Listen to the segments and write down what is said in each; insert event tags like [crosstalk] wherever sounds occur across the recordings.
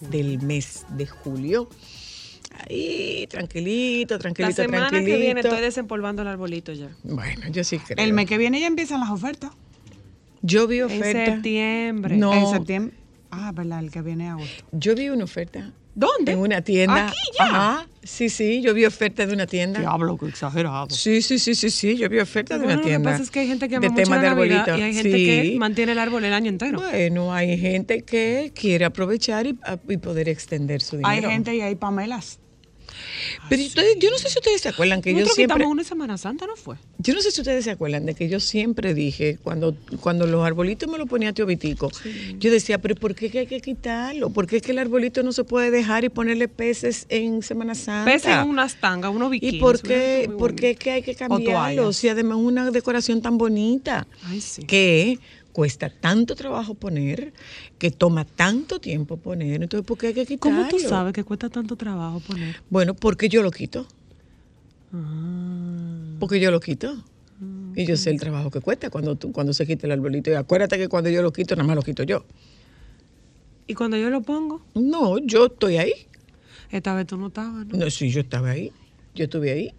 Del mes de julio. Ahí, tranquilito, La tranquilito, semana tranquilito. que viene estoy desempolvando el arbolito ya. Bueno, yo sí creo. El mes que viene ya empiezan las ofertas. Yo vi En oferta. septiembre. No. En septiembre. Ah, verdad, el que viene agosto. Yo vi una oferta. ¿Dónde? En una tienda. Aquí ya. Ajá. Sí, sí, yo vi oferta de una tienda. Diablo, que exagerado. Sí, sí, sí, sí, sí, yo vi oferta de una lo que tienda. pasa es que hay gente que de ama mucho la de arbolito. y hay gente Sí. que mantiene el árbol el año entero. Bueno, hay gente que quiere aprovechar y, y poder extender su dinero. hay gente y hay pamelas. Pero ustedes- yo no sé si ustedes se acuerdan que yo Nosotros siempre, quitamos una Semana Santa, ¿no fue? yo no sé si ustedes se acuerdan de que yo siempre dije cuando cuando los arbolitos me lo ponía tío Vitico, yo decía, pero ¿por qué que hay que quitarlo? ¿Por qué es que el arbolito no se puede dejar y ponerle peces en Semana Santa? Pese en unas tangas, unos bikinis. ¿Y por qué, por qué es que hay que O cambiarlo? toallas. Si además es una decoración tan bonita Ay, sí. que cuesta tanto trabajo poner, que toma tanto tiempo poner, entonces ¿por qué hay que quitarlo? ¿Cómo tú sabes que cuesta tanto trabajo poner? Bueno, porque yo lo quito. Ah. Porque yo lo quito. Y yo sé el trabajo que cuesta cuando, tú- cuando se quita el arbolito. Y acuérdate que cuando yo lo quito, nada más lo quito yo. Y cuando yo lo pongo, No, yo estoy ahí. esta vez tú no estabas, ¿no? No, sí, yo estaba ahí. Yo estuve ahí.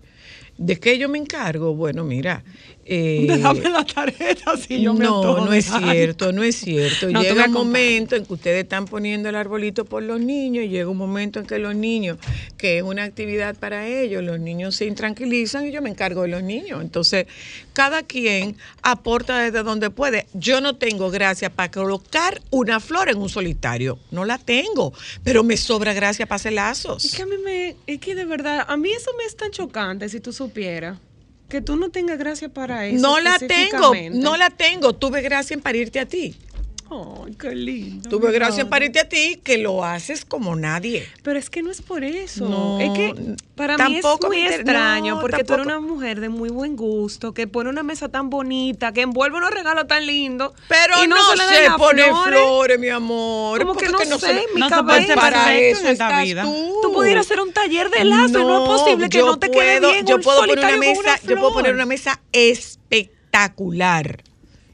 ¿De qué yo me encargo? Bueno, mira. eh, Déjame la tarjeta si yo me no, antojo no de es algo. cierto, no es cierto. No, llega un momento en que ustedes están poniendo el arbolito por los niños y llega un momento en que los niños, que es una actividad para ellos, los niños se intranquilizan y yo me encargo de los niños. Entonces, cada quien aporta desde donde puede. Yo no tengo gracia para colocar una flor en un solitario, no la tengo, pero me sobra gracia para hacer lazos. Es que a mí me, es que de verdad, a mí eso me es tan chocante si tú que tú no tengas gracia para eso. No la tengo, no la tengo. Tuve gracia en parirte a ti. Ay, qué lindo. Tuve gracia en parirte a ti que lo haces como nadie. Pero es que no es por eso. No, es que para mí es tampoco muy extraño no, porque tú eres tampoco. una mujer de muy buen gusto, que pone una mesa tan bonita, que envuelve unos regalos tan lindos. Pero y no, se se pone flores. flores. mi amor. Como que no es sé, le- mi no se cabeza para eso en esta estás vida. tú. Tú pudieras hacer un taller de lazo y no es posible que no te quede puedo- bien Yo un puedo poner una mesa, una yo puedo poner una mesa espectacular.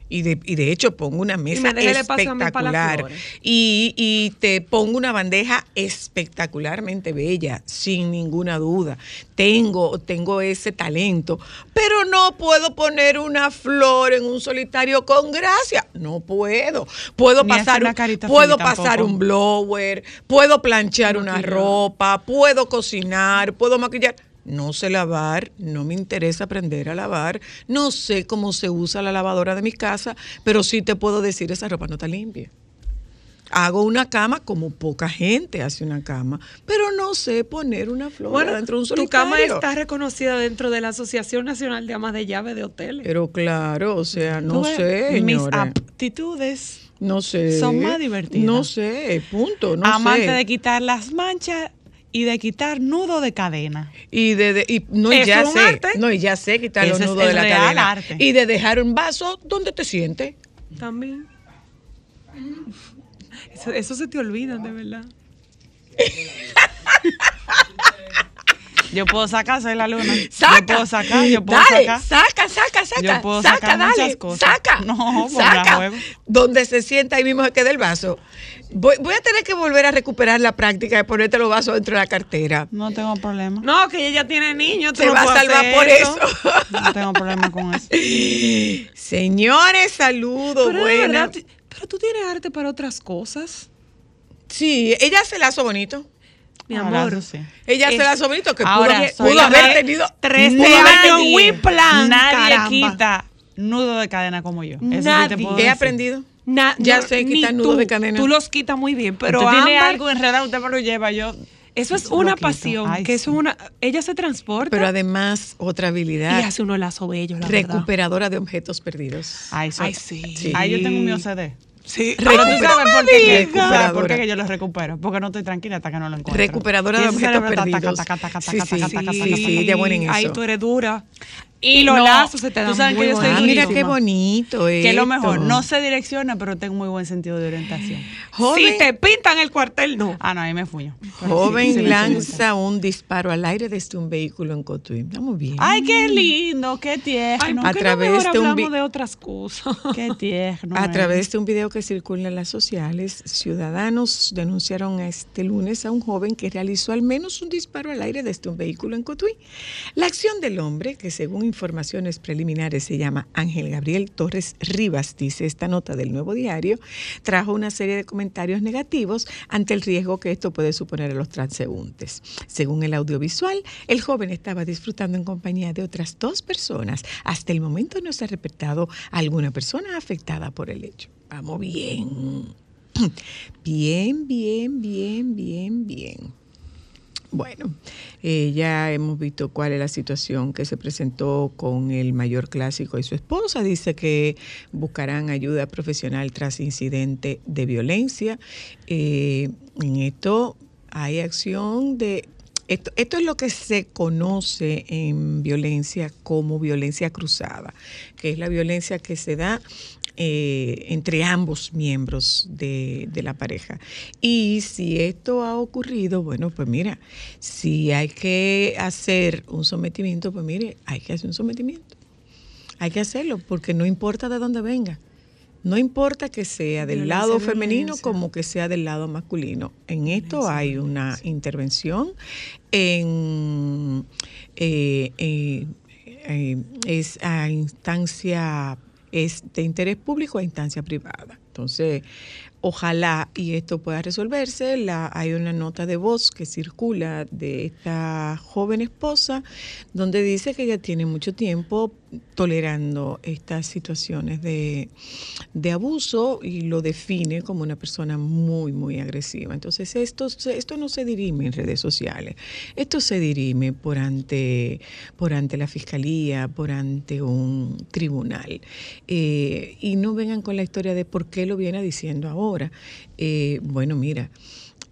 Y de, y de hecho pongo una mesa me las espectacular y, y te pongo una bandeja espectacularmente bella, sin ninguna duda. Tengo, tengo ese talento, pero no puedo poner una flor en un solitario con gracia. No puedo. Puedo Ni pasar, carita puedo pasar tampoco. un blower, puedo planchar una ropa, puedo cocinar, puedo maquillar. No sé lavar, no me interesa aprender a lavar, no sé cómo se usa la lavadora de mi casa, pero sí te puedo decir esa ropa no está limpia. Hago una cama como poca gente hace una cama, pero no sé poner una flor Bueno, dentro de un tu solitario. cama está reconocida dentro de la Asociación Nacional de Amas de Llave de Hoteles. Pero claro, o sea, no Tú sé, Mis aptitudes No sé. son más divertidas. No sé, punto, no amante sé. de quitar las manchas y de quitar nudo de cadena. Y de, de- y no y ya sé, arte. no y ya sé quitar los Ese nudos de la real cadena arte. y de dejar un vaso donde te sientes. También. Eso, eso se te olvida, de verdad. [laughs] Yo puedo sacar, soy la luna. Saca. Yo puedo sacar, yo puedo dale, sacar. saca, saca, saca. Yo puedo saca, sacar dale, muchas cosas. saca. [laughs] No, la saca. juego. Donde se sienta ahí mismo se queda el vaso. Voy, voy a tener que volver a recuperar la práctica de ponerte los vasos dentro de la cartera. No tengo problema. No, que ella tiene niños. tú Se no va a salvar por eso. No tengo problema con eso. [laughs] Señores, saludos, Pero, de buenas. verdad, pero tú tienes arte para otras cosas. Sí, ella se la hace bonito. Mi amor. sí. Ella Es- se la hace bonito, que Ahora, pudo, pudo haber tenido tres de pudo haber año, tenido- Whiplan, Nadie caramba. quita nudo de cadena como yo. Eso sí te Nadie. puedo He decir. aprendido. Na- Ya no, sé quitar nudo tú. de cadena. Tú los quitas muy bien, pero usted tiene Ámbar, algo enredado, usted me lo lleva. Yo. eso es una pasión, Ay, que sí. es una... Ella se transporta Pero además, otra y habilidad, hace unos lazos bellos, la verdad. recuperadora de objetos perdidos. Ay, sí. Sí. Ay, yo tengo mi OCD. Sí. Pero tú sabes por qué, que- Recuperadora. ¿sabes por qué que yo lo recupero. Porque no estoy tranquila hasta que no lo encuentro. Recuperadora Y de objetos perdidos. Sí, sí, sí, Ahí tú eres dura. Y Y los no, lazos se te tú dan sabes muy que yo soy Ah, mira qué bonito Que es lo mejor. No sé direcciones, pero tengo muy buen sentido de orientación. Joven, Si te pintan el cuartel, no. Ah, no, ahí me fuño. Joven sí, sí me lanza un disparo al aire desde un vehículo en Cotuí. Estamos bien. Ay, qué lindo, qué tierno. Ay, ¿por A través no de un de otras cosas? Qué tierno. A eh. través de un video que circula en las sociales, ciudadanos denunciaron este lunes a un joven que realizó al menos un disparo al aire desde un vehículo en Cotuí. La acción del hombre, que según informaciones preliminares se llama Ángel Gabriel Torres Rivas, dice esta nota del Nuevo Diario, trajo una serie de comentarios negativos ante el riesgo que esto puede suponer a los transeúntes. Según el audiovisual, el joven estaba disfrutando en compañía de otras dos personas. Hasta el momento no se ha reportado alguna persona afectada por el hecho. Vamos bien. [clears throat] Bien, bien, bien, bien, bien. Bueno, eh, ya hemos visto cuál es la situación que se presentó con el mayor clásico y su esposa. Dice que buscarán ayuda profesional tras incidente de violencia. Eh, en esto hay acción de... Esto, esto es lo que se conoce en violencia como violencia cruzada, que es la violencia que se da eh, entre ambos miembros de, de la pareja. Y si esto ha ocurrido, bueno, pues mira, si hay que hacer un sometimiento, pues mire, hay que hacer un sometimiento. Hay que hacerlo, porque no importa de dónde venga. No importa que sea del Violencia, lado femenino violencia. como que sea del lado masculino. En esto hay una intervención en eh, eh, eh, es a instancia es de interés público a instancia privada. Entonces, ojalá y esto pueda resolverse. Hay una nota de voz que circula de esta joven esposa donde dice que ella tiene mucho tiempo tolerando estas situaciones de, de abuso y lo define como una persona muy, muy agresiva. Entonces, esto, esto no se dirime en redes sociales, esto se dirime por ante, por ante la fiscalía, por ante un tribunal. Eh, y no vengan con la historia de por qué lo viene diciendo ahora. Eh, bueno, mira,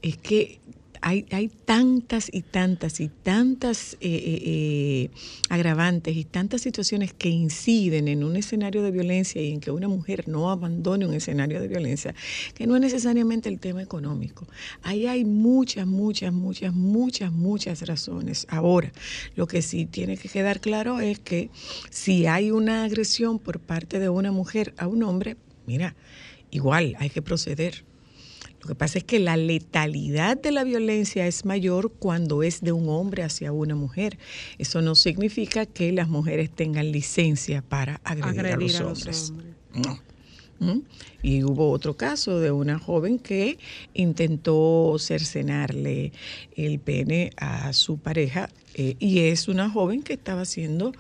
es que hay, tantas y tantas y tantas eh, eh, agravantes y tantas situaciones que inciden en un escenario de violencia y en que una mujer no abandone un escenario de violencia, que no es necesariamente el tema económico. Ahí hay muchas, muchas, muchas, muchas, muchas razones. Ahora, lo que sí tiene que quedar claro es que si hay una agresión por parte de una mujer a un hombre, mira, igual hay que proceder. Lo que pasa es que la letalidad de la violencia es mayor cuando es de un hombre hacia una mujer. Eso no significa que las mujeres tengan licencia para agredir, Agredir a los hombres. No. Y hubo otro caso de una joven que intentó cercenarle el pene a su pareja eh, y es una joven que estaba siendo,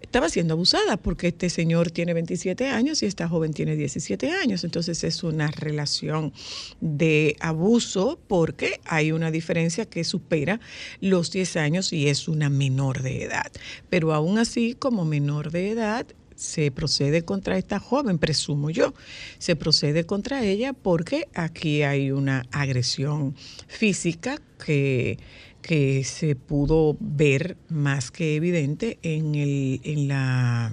estaba siendo abusada porque este señor tiene 27 años y esta joven tiene 17 años. Entonces es una relación de abuso porque hay una diferencia que supera los 10 años y es una menor de edad. Pero aún así, como menor de edad, se procede contra esta joven, presumo yo, se procede contra ella porque aquí hay una agresión física que, que se pudo ver más que evidente en el, en la,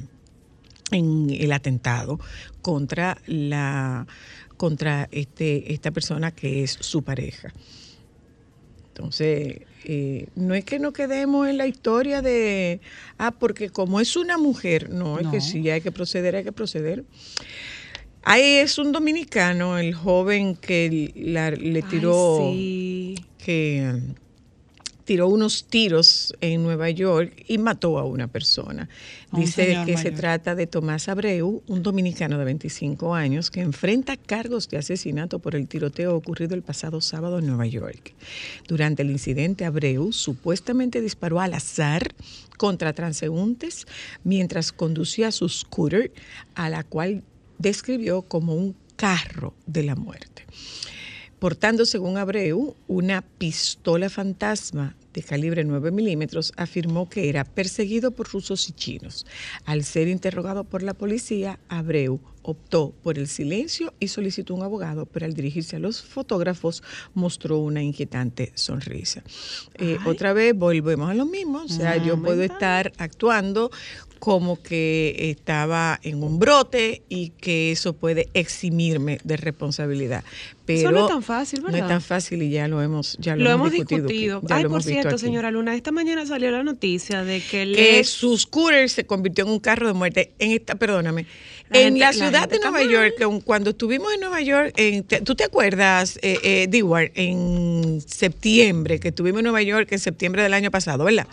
en el atentado contra la contra este, esta persona que es su pareja. Entonces, eh, no es que nos quedemos en la historia de, ah, porque como es una mujer, no, es que No. sí, hay que proceder, hay que proceder. Ahí es un dominicano, el joven que la- le tiró, Ay, sí. que um, tiró unos tiros en Nueva York y mató a una persona. Un Dice que se trata de Tomás Abreu, un dominicano de 25 años que enfrenta cargos de asesinato por el tiroteo ocurrido el pasado sábado en Nueva York. Durante el incidente, Abreu supuestamente disparó al azar contra transeúntes mientras conducía su scooter, a la cual describió como un carro de la muerte portando, según Abreu, una pistola fantasma de calibre 9 milímetros, afirmó que era perseguido por rusos y chinos. Al ser interrogado por la policía, Abreu optó por el silencio y solicitó un abogado, pero al dirigirse a los fotógrafos mostró una inquietante sonrisa. Eh, otra vez volvemos a lo mismo, o sea, yo puedo estar actuando como que estaba en un brote y que eso puede eximirme de responsabilidad. Pero Eso no es tan fácil, No es ¿verdad? tan fácil y ya lo hemos, ya lo, Lo hemos discutido. Ay, por cierto, señora Luna, esta mañana salió la noticia de que el que ex- su scooter se convirtió en un carro de muerte en esta, perdóname, La en gente- la ciudad de Nueva mal. York, cuando estuvimos en Nueva York, en- ¿tú te acuerdas, eh, eh, Dewar, en septiembre, que estuvimos en Nueva York en septiembre del año pasado, ¿verdad?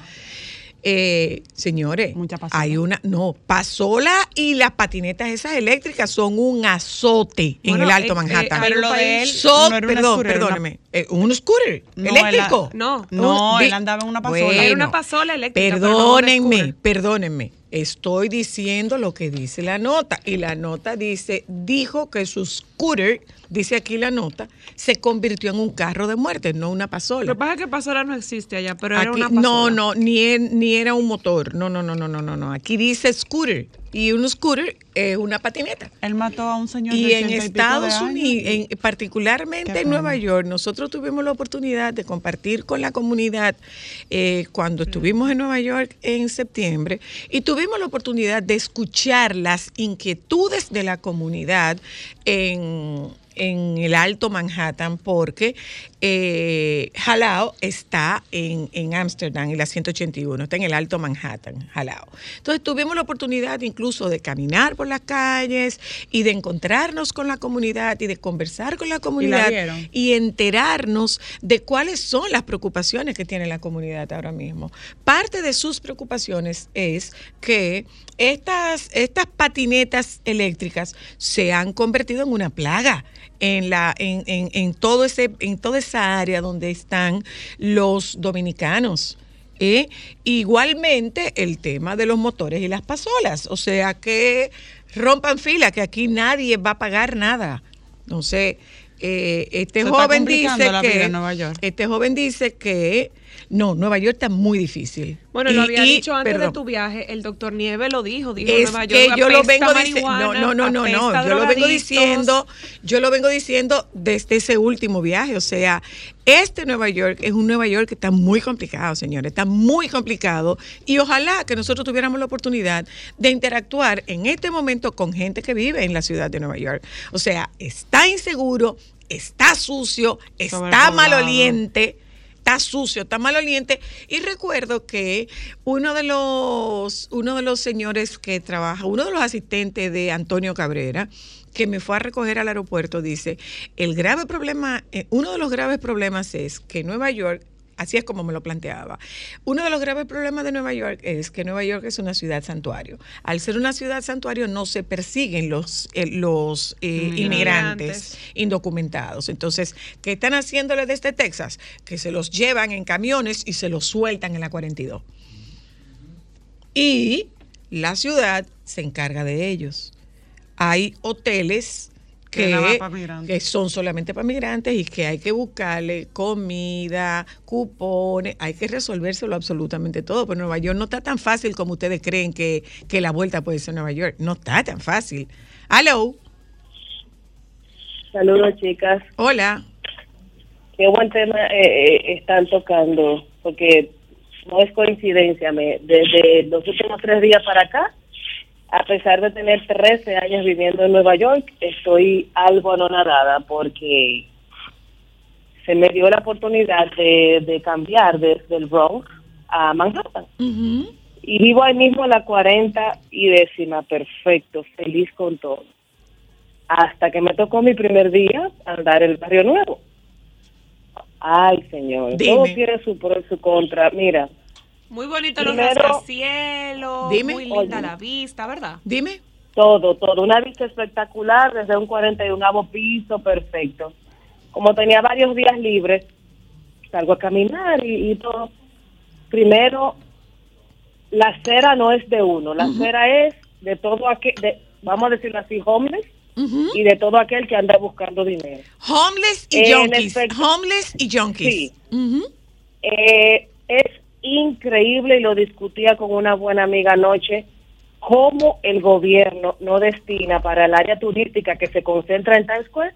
Eh, señores, Mucha hay una, no, pasola y las patinetas esas eléctricas son un azote en el Alto eh, eh, Manhattan. Pero lo de él So- no era un perdón, scooter, era una- perdóneme, eh, un scooter No, eléctrico. él- No. No, Un- él andaba en una pasola. Bueno, Era una pasola eléctrica, pero no un Perdónenme, perdónenme. Estoy diciendo lo que dice la nota. Y la nota dice, dijo que su scooter, dice aquí la nota, se convirtió en un carro de muerte, no una Lo pasola. que pasa es que pasola no existe allá, pero era Aquí- una pasola. no, no, ni, ni era un motor. No, no, no, no, no, no, no. Aquí dice scooter. Y un scooter es una patineta. Él mató a un señor Y de en 80 y pico Estados. Unidos, en- particularmente en. Nueva York, nosotros tuvimos la oportunidad de compartir con la comunidad eh, cuando estuvimos en Nueva York en septiembre y tuvimos la oportunidad de escuchar las inquietudes de la comunidad en, en el Alto Manhattan porque eh, Jalao está en Ámsterdam, en la 181, está en el Alto Manhattan, Jalao. Entonces tuvimos la oportunidad incluso de caminar por las calles y de encontrarnos con la comunidad y de conversar con la comunidad y enterarnos de cuáles son las preocupaciones que tiene la comunidad ahora mismo. Parte de sus preocupaciones es que estas, estas patinetas eléctricas se han convertido en una plaga en la en, en- en todo ese en toda esa área donde están los dominicanos ¿eh? igualmente el tema de los motores y las pasolas o sea que rompan fila que aquí nadie va a pagar nada entonces eh, este Se está joven dice que este joven dice que no Nueva York está muy difícil. Bueno, Y- lo había y- dicho antes de tu viaje, el doctor Nieve lo dijo, dijo es Nueva que York yo lo vengo diciendo, no, no, no, no, no, yo lo vengo diciendo, yo lo vengo diciendo desde ese último viaje, o sea, este Nueva York es un Nueva York que está muy complicado, señores, está muy complicado y ojalá que nosotros tuviéramos la oportunidad de interactuar en este momento con gente que vive en la ciudad de Nueva York. O sea, está inseguro, está sucio, está maloliente está sucio, está maloliente. Y recuerdo que uno de los, uno de los señores que trabaja, uno de los asistentes de Antonio Cabrera, que me fue a recoger al aeropuerto, dice, el grave problema, eh, uno de los graves problemas es que Nueva York Así es como me lo planteaba. Uno de los graves problemas de Nueva York es que Nueva York es una ciudad santuario. Al ser una ciudad santuario no se persiguen los, eh, los eh, Inmigrantes. inmigrantes indocumentados. Entonces, ¿qué están haciéndole desde Texas? Que se los llevan en camiones y se los sueltan en la 42. Y la ciudad se encarga de ellos. Hay hoteles Que que, son solamente para migrantes y que hay que buscarle comida, cupones, hay que resolvérselo absolutamente todo. Pero Nueva York no está tan fácil como ustedes creen que, que la vuelta puede ser Nueva York. No está tan fácil. Hello, Saludos, chicas. hola. Qué buen tema eh, eh, están tocando. porque no es coincidencia, me, desde los últimos tres días para acá, a pesar de tener 13 años viviendo en Nueva York, estoy algo anonadada porque se me dio la oportunidad de, de cambiar desde el Bronx a Manhattan. Y vivo ahí mismo en la 40 y décima, perfecto, feliz con todo. Hasta que me tocó mi primer día andar el barrio nuevo. Ay, señor, Dime. todo tiene su pro y su contra. Mira, Muy bonito los rascacielos, Dime. muy linda Oye. la vista, ¿verdad? Dime. todo, todo. Una vista espectacular desde un 41 piso, perfecto. Como tenía varios días libres, salgo a caminar y, y todo. Primero, la acera no es de uno, la acera es de todo aquel, de, vamos a decirlo así, homeless y de todo aquel que anda buscando dinero. Homeless y En junkies. Homeless y junkies. Sí. Eh, es increíble y lo discutía con una buena amiga anoche cómo el gobierno no destina para el área turística que se concentra en Times Square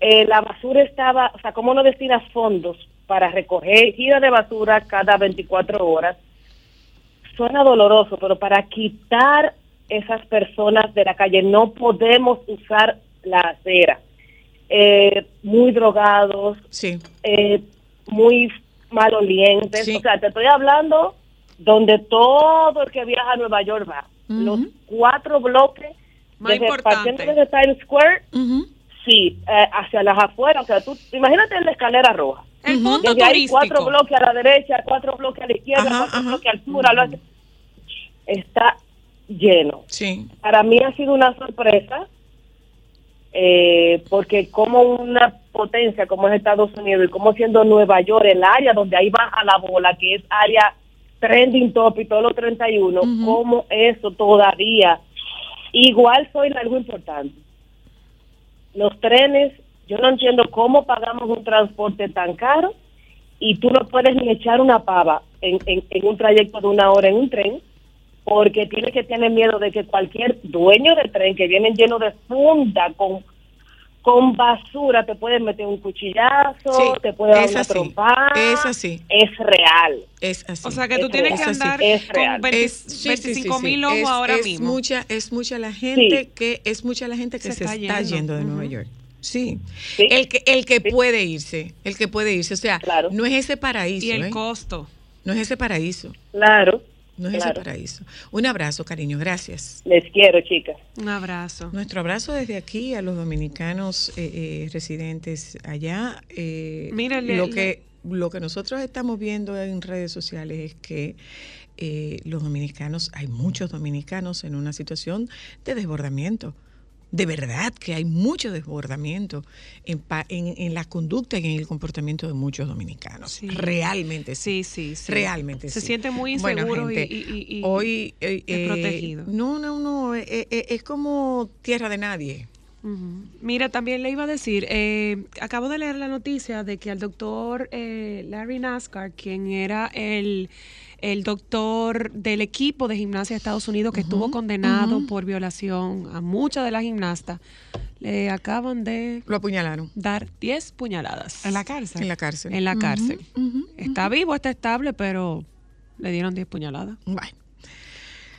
eh, la basura estaba, o sea, cómo no destina fondos para recoger gira de basura cada 24 horas. Suena doloroso, pero para quitar esas personas de la calle no podemos usar la acera. Eh, muy drogados, Sí. eh, muy malolientes. Sí. O sea, te estoy hablando donde todo el que viaja a Nueva York va. Los cuatro bloques, Más desde, importante. partiendo desde Times Square, sí, eh, hacia las afueras. O sea, tú imagínate la escalera roja. El punto Desde turístico. cuatro bloques a la derecha, cuatro bloques a la izquierda, Ajá, cuatro ajá. bloques al sur. oeste. Está lleno Sí. para mí ha sido una sorpresa eh, porque como una potencia como es Estados Unidos y como siendo Nueva York el área donde ahí baja la bola que es área trending top y todos los 31 como eso todavía igual soy algo importante. Los trenes yo no entiendo cómo pagamos un transporte tan caro y tú no puedes ni echar una pava en, en, en un trayecto de una hora en un tren porque tienes que tener miedo de que cualquier dueño de tren que viene lleno de funda con con basura te puede meter un cuchillazo, Sí, te puede dar es una así, trompada. es así. Es real. Es así. O sea que tú Es tienes real. que andar Es con real. 20 Es- sí, sí, sí, 25 sí. mil ojos Es- ahora es mismo. Mucha, es mucha la gente Sí. que es mucha la gente que se, Se está está, yendo. yendo de Nueva York. Sí. Sí. El que el que Sí. puede irse, el que puede irse, o sea, Claro. no es ese paraíso, y el ¿eh? costo. no es ese paraíso, Claro. No es claro. ese paraíso. Un abrazo, cariño, gracias. Les quiero, chicas. Un abrazo. Nuestro abrazo desde aquí a los dominicanos eh, eh, residentes allá. eh, lo que lo que nosotros estamos viendo en redes sociales es que eh, los dominicanos, hay muchos dominicanos en una situación de desbordamiento. De verdad que hay mucho desbordamiento en, pa- en, en la conducta y en el comportamiento de muchos dominicanos. Sí. Realmente sí. Sí, sí. Realmente Se sí. sienten muy Bueno, inseguros y- gente, y, y- y hoy eh, eh, no, no, no. eh, es como tierra de nadie. Mira, también le iba a decir, eh, acabo de leer la noticia de que al doctor eh, Larry Nascar, quien era el, el doctor del equipo de gimnasia de Estados Unidos que estuvo condenado por violación a muchas de las gimnastas, le acaban de Lo apuñalaron. dar 10 puñaladas. En la cárcel. En la cárcel. En la cárcel. Está vivo, está estable, pero le dieron 10 puñaladas. Bueno.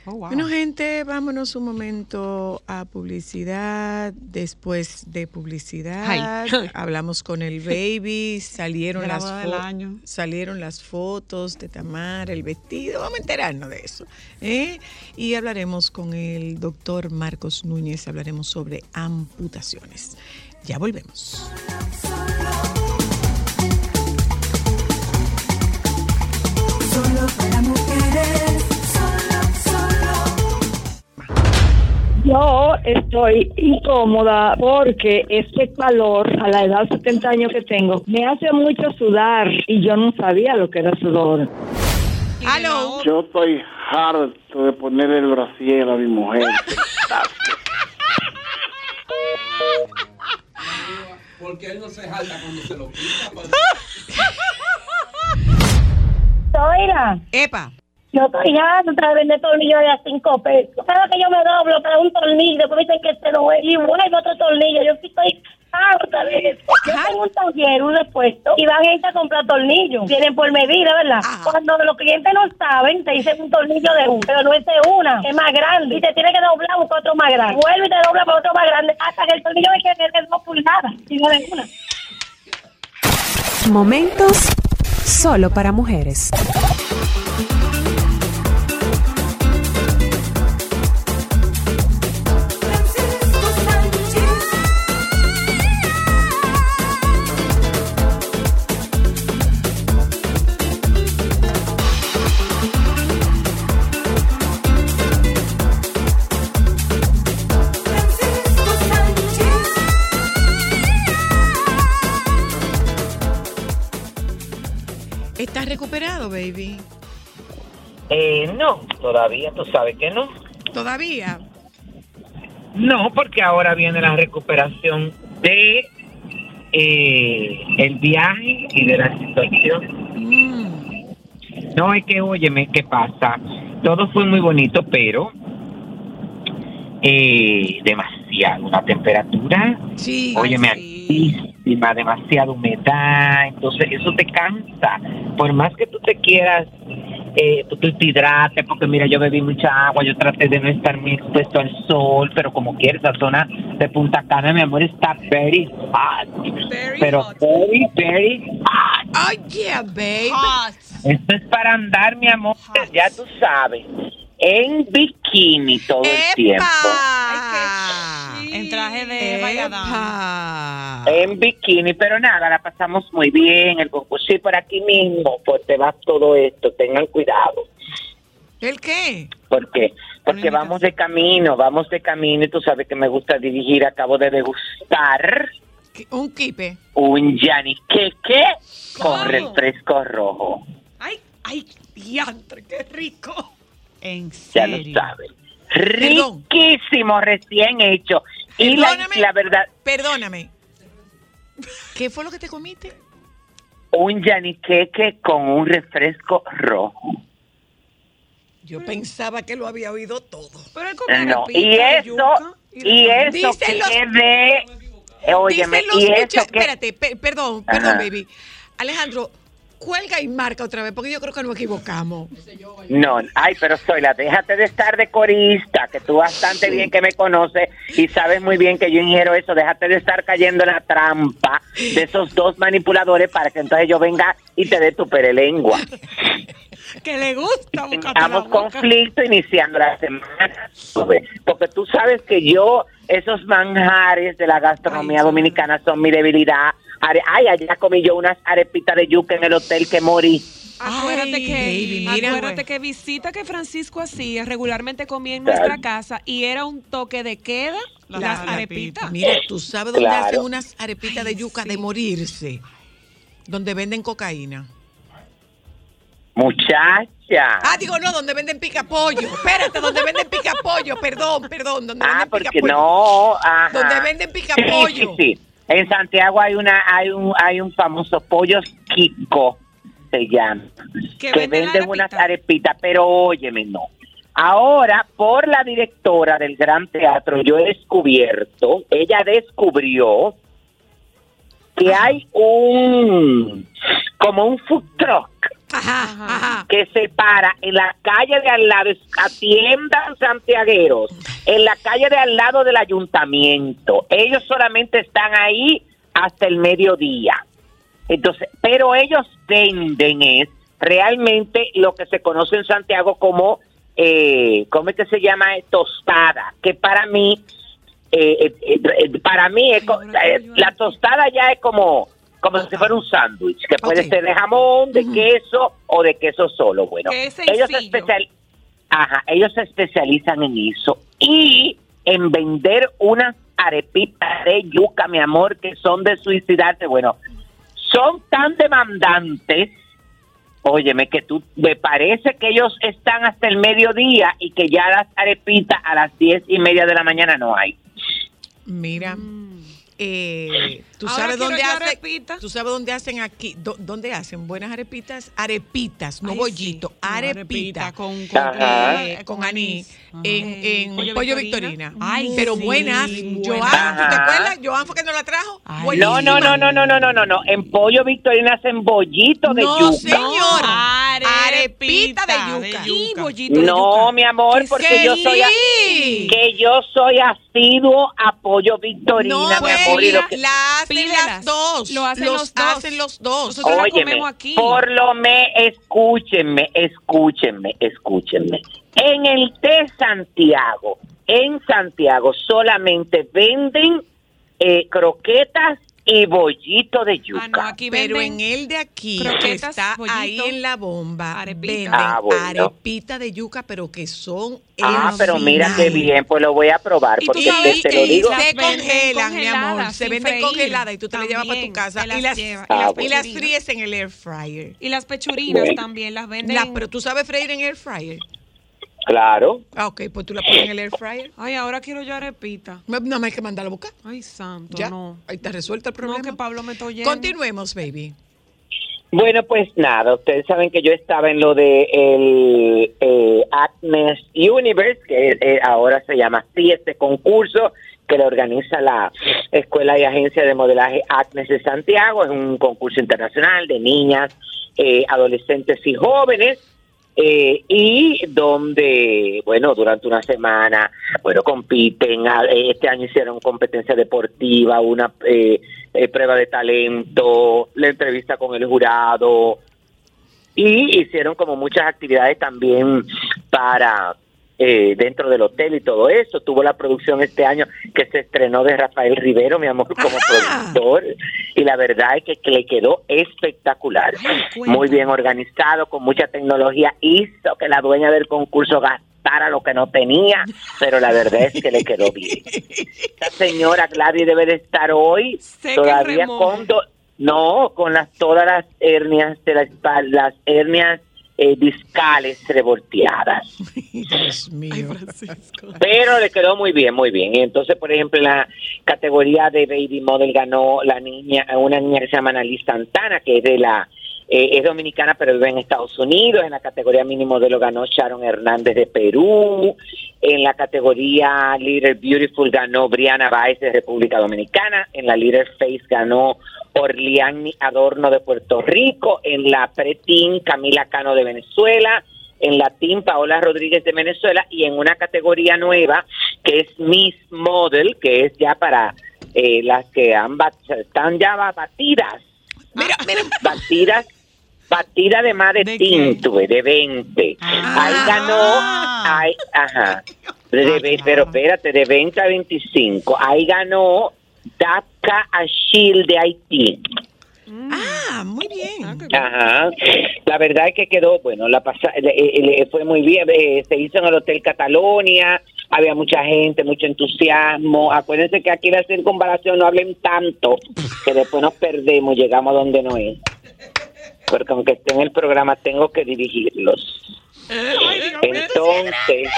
Oh, wow. Bueno, gente, vámonos un momento a publicidad. Después de publicidad, [laughs] hablamos con el baby, salieron las año. salieron las fotos de Tamar, el vestido, vamos a enterarnos de eso. ¿eh? Y hablaremos con el doctor Marcos Núñez, hablaremos sobre amputaciones. Ya volvemos. Solo para Yo estoy incómoda porque este calor a la edad de 70 años que tengo me hace mucho sudar y yo no sabía lo que era sudor. ¡Aló! Yo estoy harto de poner el brasier a mi mujer. Porque él no se jalta cuando se lo quita. [laughs] Oiga, Epa. Yo estoy harta de vender tornillos de a 5 pesos. Cada que yo me doblo para un tornillo, después dicen que se lo y vuelvo otro tornillo. Yo sí estoy otra vez. Yo tengo un taller, un depuesto, y van a irse a comprar tornillos. Tienen por medida, ¿verdad? Cuando los clientes no saben, te dicen un tornillo de uno, pero no es de una, es más grande. Y te tiene que doblar, buscar otro más grande. Vuelve y te dobla para otro más grande, hasta que el tornillo me quede de dos pulgadas, y no de una. Momentos solo para mujeres. No, todavía tú sabes que no. ¿Todavía? No, porque ahora viene la recuperación de eh, el viaje y de la situación. No, es que, óyeme, ¿qué pasa? Todo fue muy bonito, pero eh, demasiado, una temperatura, Sí. óyeme, altísima, demasiada humedad, entonces eso te cansa. Por más que tú te quieras, eh, tú, te hidrates, porque mira, yo bebí mucha agua, yo traté de no estar muy expuesto al sol, pero como quieras, esa zona de Punta Cana, mi amor, está very hot. pero very, very hot. Oh, yeah, babe. Esto es para andar, mi amor, ya tú sabes, en bikini todo el tiempo. En traje de bailadama. En bikini, pero nada, la pasamos muy bien. El sí por aquí mismo, pues te va todo esto. Tengan cuidado. ¿El qué? ¿Por qué? Porque vamos de camino, vamos de camino y tú sabes que me gusta dirigir. Acabo de degustar Un kipe. un yaniqueque con refresco rojo. Ay, ay, diantre, qué rico. En Ya lo sabes. Riquísimo, recién hecho. Y la, verdad, Perdóname. ¿Qué fue lo que te comiste? un yaniqueque con un refresco rojo. Yo pensaba que lo había oído todo. Pero No, y eso, y eso que los- quede, eh, óyeme, Dicen los y muchachos- eso que, Espérate, pe- perdón, perdón, Ajá. baby. Alejandro, cuelga y marca otra vez, porque yo creo que nos equivocamos. no, ay, pero Zoila, déjate de estar de corista, que tú bastante bien que me conoces y sabes muy bien que yo ingiero eso, déjate de estar cayendo en la trampa de esos dos manipuladores para que entonces yo venga y te dé tu perelengua. [laughs] Que le gusta Tengamos conflicto iniciando la semana, porque tú sabes que yo, esos manjares de la gastronomía dominicana son mi debilidad. Are- Ay, allá comí yo unas arepitas de yuca en el hotel que morí. Acuérdate que, baby, mira, acuérdate que visita que Francisco hacía regularmente comía en Claro. nuestra casa y era un toque de queda las, Las arepitas. Mira, tú sabes dónde Claro. hacen unas arepitas de yuca de morirse, donde venden cocaína. Muchacha. Ah, digo, no, donde venden picapollo. Espérate, donde venden picapollo, perdón, perdón, donde Ah, venden porque picapollo. no, ajá. Donde venden picapollo. Sí, sí, sí. En Santiago hay una, hay un, hay un famoso pollo Kiko, se llama, Que que venden unas arepitas, pero óyeme, no. Ahora, por la directora del Gran Teatro, yo he descubierto, ella descubrió que hay un, como un food truck que se para en la calle de al lado, atiendan santiagueros, en la calle de al lado del ayuntamiento. Ellos solamente están ahí hasta el mediodía. Entonces, pero ellos venden es realmente lo que se conoce en Santiago como, eh, ¿cómo es que se llama? Tostada, que para mí, eh, eh, eh, para mí, es eh, la tostada ya es como, como si fuera un sándwich, que puede ser de jamón, de queso o de queso solo. Bueno, ellos se, especial- Ajá, ellos se especializan en eso y en vender unas arepitas de yuca, mi amor, que son de suicidarse. Bueno, son tan demandantes, óyeme, que tú, me parece que ellos están hasta el mediodía y que ya las arepitas a las diez y media de la mañana no hay. Mira, eh, ¿tú, Ahora sabes dónde hacen. ¿Tú sabes dónde hacen aquí? dó- ¿Dónde hacen buenas arepitas? Arepitas, no Ay, bollito, sí. arepita. arepita con- con- eh, con anís. En, en Pollo Pollo, Victorina. Victorina. Ay, pero sí, buenas. buenas. Joan, ¿tú te acuerdas? Joan fue que nos la trajo. No, no, no, no, no, no, no, no, no. En Pollo Victorina hacen bollito de No, yuca. señor. Arepita Arepita de yuca. Y bollito de No, yuca. mi amor, Que porque yo soy a- que yo soy asiduo a Pollo Victorina, No, mi amor, y Bella, lo que- la hacen las dos. Lo hacen los dos. hacen los dos. Nosotros la comemos aquí. por lo me, escúchenme, escúchenme, escúchenme. En el de Santiago, en Santiago solamente venden eh, croquetas y bollito de yuca. Ah, no, aquí Pero venden en el de aquí, que está ahí bollito, en la bomba, arepita. venden Ah, bueno. arepita de yuca, pero que son Ah, el pero mira qué final. bien, pues lo voy a probar, porque te, te lo que digo. las se venden congelan, mi amor, congeladas, se venden congeladas y tú te las llevas para tu casa te y las las, llevas. Ah, Y las bueno. y las pechurinas. fríes en el air fryer. Y las pechurinas Bueno. también las venden. La- pero tú sabes freír en air fryer. Claro. Ah, ok, pues tú la pones en el air fryer. Ay, ahora quiero yo arepita. No, no me hay que mandarla a buscar. Ay, santo, Ya, no. ahí está resuelto el No, problema. que Pablo me está oyendo. Continuemos, baby. Bueno, pues nada, ustedes saben que yo estaba en lo de el eh, Agnes Universe, que eh, ahora se llama así este concurso que lo organiza la Escuela y Agencia de Modelaje Agnes de Santiago. Es un concurso internacional de niñas, eh, adolescentes y jóvenes. Eh, y donde, bueno, durante una semana, bueno, compiten, ah, eh, este año hicieron competencia deportiva, una eh, eh, prueba de talento, la entrevista con el jurado, y hicieron como muchas actividades también para eh, dentro del hotel y todo eso. Tuvo la producción este año que se estrenó de Rafael Rivero, mi amor, como Ajá. productor, y la verdad es que, que le quedó espectacular. Ay. Muy bien organizado, con mucha tecnología, hizo que la dueña del concurso gastara lo que no tenía, pero la verdad es que le quedó bien. Esta señora Gladys debe de estar hoy todavía con do- no, con las todas las hernias de la espalda, las hernias eh, discales revolteadas. [laughs] Dios mío. Pero le quedó muy bien, muy bien. Y entonces, por ejemplo, en la categoría de Baby Model ganó la niña, una niña que se llama Annalise Santana, que es de la eh, es dominicana pero vive en Estados Unidos. En la categoría mini modelo ganó Sharon Hernández de Perú. En la categoría Little Beautiful ganó Brianna Baez de República Dominicana. En la Little Face ganó Orliani Adorno de Puerto Rico. En la Preteen Camila Cano de Venezuela en la Team Paola Rodríguez de Venezuela y en una categoría nueva que es Miss Model, que es ya para eh, las que han bat- están ya batidas, Mira, mira. batidas, batida de más de, ¿De de 20. Ahí ganó, ahí, ajá, de pero espérate, de 20 a 25. Ahí ganó Dapka Ashil de Haití. Ah, muy bien. Ajá. La verdad es que quedó, bueno, la pasa, le- le- le fue muy bien. eh, se hizo en el Hotel Catalonia, había mucha gente, mucho entusiasmo. Acuérdense que aquí la circunvalación no hablen tanto, que después nos perdemos, llegamos a donde no es. Porque aunque esté en el programa, tengo que dirigirlos. Entonces,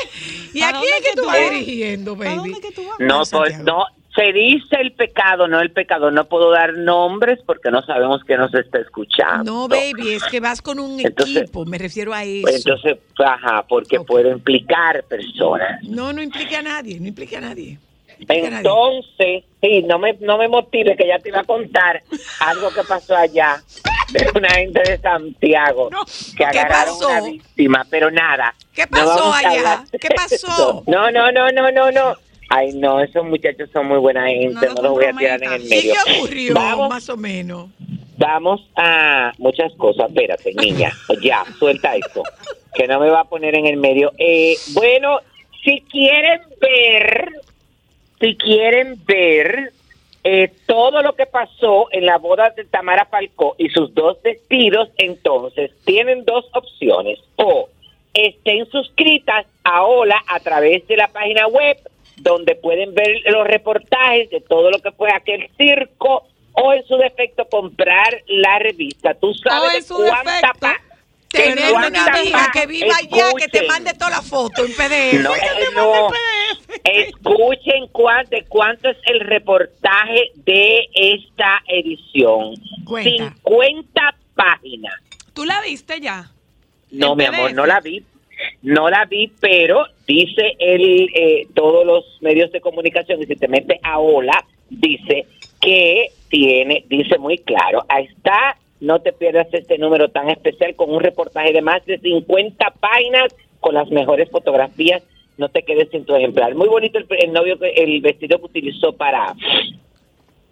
¿Y a ¿Para quién es que tú vas dirigiendo, ¿Para baby? dónde que tú vas? no, pues no, se dice el pecado, no el pecado. No puedo dar nombres porque no sabemos que nos está escuchando. No, baby, es que vas con un Entonces- equipo, me refiero a eso. Pues Entonces, ajá, porque puedo implicar personas. No, no implica a nadie, no implica a nadie. A. Entonces, sí, no me, no me motive que ya te iba a contar algo que pasó allá de una gente de Santiago No, que ¿qué agarraron pasó? una víctima, pero nada. ¿Qué pasó allá? ¿Qué pasó? eso. No, no, no, no, no, no. Ay, no, esos muchachos son muy buena gente, No no, lo los voy a tirar en el comprometas. ¿Y medio. qué ocurrió, Vamos, más o menos? vamos a muchas cosas. Espérate, niña, [laughs] ya, suelta esto, que no me va a poner en el medio. Eh, bueno, si quieren ver, si quieren ver eh, todo lo que pasó en la boda de Tamara Falcó y sus dos vestidos, entonces tienen dos opciones. O estén suscritas a Hola a través de la página web, donde pueden ver los reportajes de todo lo que fue aquel circo, o en su defecto comprar la revista. Tú sabes O en de su cuánta defecto, Tener una amiga que viva allá, que te escuchen. mande toda la foto en PDF. No, eh, no. Escuchen de cuánto es el reportaje de esta edición. Cuenta. 50 páginas. ¿Tú la viste ya? No, ¿En mi amor, no la vi. No la vi, pero dice el, eh, todos los medios de comunicación, y si te metes a Hola, dice que tiene, dice muy claro, ahí está, no te pierdas este número tan especial con un reportaje de más de 50 páginas con las mejores fotografías. No te quedes sin tu ejemplar. Muy bonito el, el novio, el vestido que utilizó para...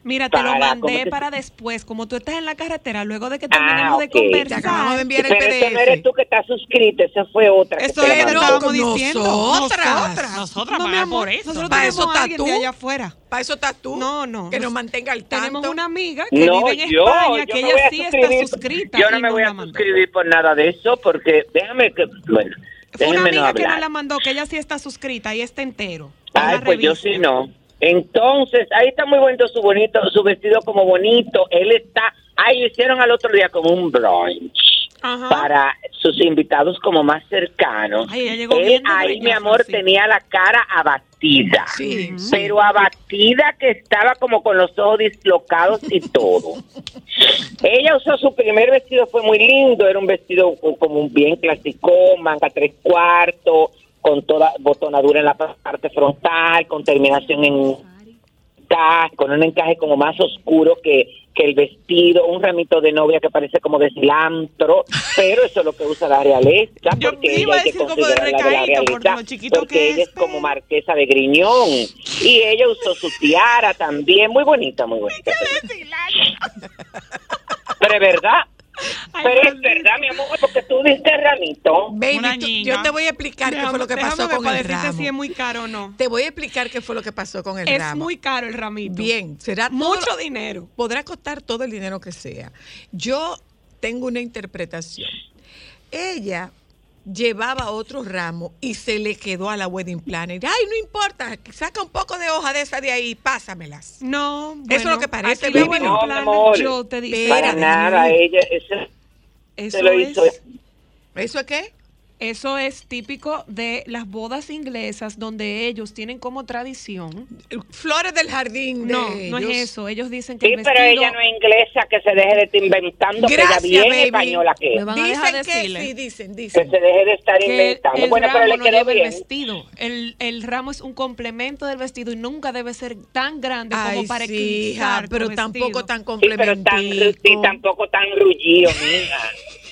Mira, te lo Para, ¿cómo mandé que- para después, como tú estás en la carretera, luego de que Ah, terminemos de ok. conversar. Pero eso no eres tú que estás suscrita, esa fue otra. Eso te es lo que estábamos diciendo. Nosotras. Nosotras, No, amor, Nosotros Para tenemos eso alguien tú. de allá afuera. Para eso estás tú. No, no. Que nos mantenga al tanto. Tenemos una amiga que No, vive en yo, España, yo que ella voy a sí está suscribir. suscrita. Yo no me voy a suscribir por nada de eso porque déjame que, bueno, Fue una déjenme no amiga que nos la mandó, que ella sí está suscrita y está entero. Ay, pues yo sí no. Entonces, ahí está muy bonito su bonito, su vestido como bonito. Él está, ahí lo hicieron al otro día como un brunch para sus invitados como más cercanos. Ay, Él bien ahí, mi amor, sí. tenía la cara abatida. Pero abatida que estaba como con los ojos dislocados y todo. [laughs] Ella usó su primer vestido, fue muy lindo, era un vestido como un bien clásico, manga tres cuartos, con toda botonadura en la parte frontal, con terminación en con un encaje como más oscuro que, que el vestido, un ramito de novia que parece como de cilantro, pero eso es lo que usa la realeza, porque iba ella a hay que como de considerarla de la recaído, por realeza, lo chiquito porque que ella es como marquesa de Griñón, y ella usó su tiara también, muy bonita, muy bonita. Pero es verdad. Pero es verdad, mi amor, porque tú diste ramito. Baby, tú- yo te voy a explicar qué fue lo que pasó con el ramo. si es muy caro o no. Te voy a explicar qué fue lo que pasó con el Es ramo. muy caro el ramito. Bien, será todo Mucho dinero. Podrá costar todo el dinero que sea. Yo tengo una interpretación. Ella llevaba otro ramo y se le quedó a la wedding planner. Ay, no importa, saca un poco de hoja de esa de ahí y pásamelas. No, Eso es lo que parece, la wedding No, planner, mi amor, yo te digo. Para nada, ella, eso, Eso se lo es- hizo. ¿Eso es qué? Eso es típico de las bodas inglesas donde ellos tienen como tradición. Flores del jardín. de no, no es eso. Ellos dicen que Sí, el pero ella no es inglesa, que se deje de estar inventando, Gracias, que ella bien baby. española que es. Me van a dejar Dicen que decirle sí, dicen, Que dicen. se deje de estar que inventando. el Bueno, pero le no quedó lleva el vestido. El, el ramo es un complemento del vestido y nunca debe ser tan grande Ay, como para sí, eclipsar hija, pero vestido. tampoco tan Sí, pero tan, sí, tampoco tan rullido, mija. [laughs]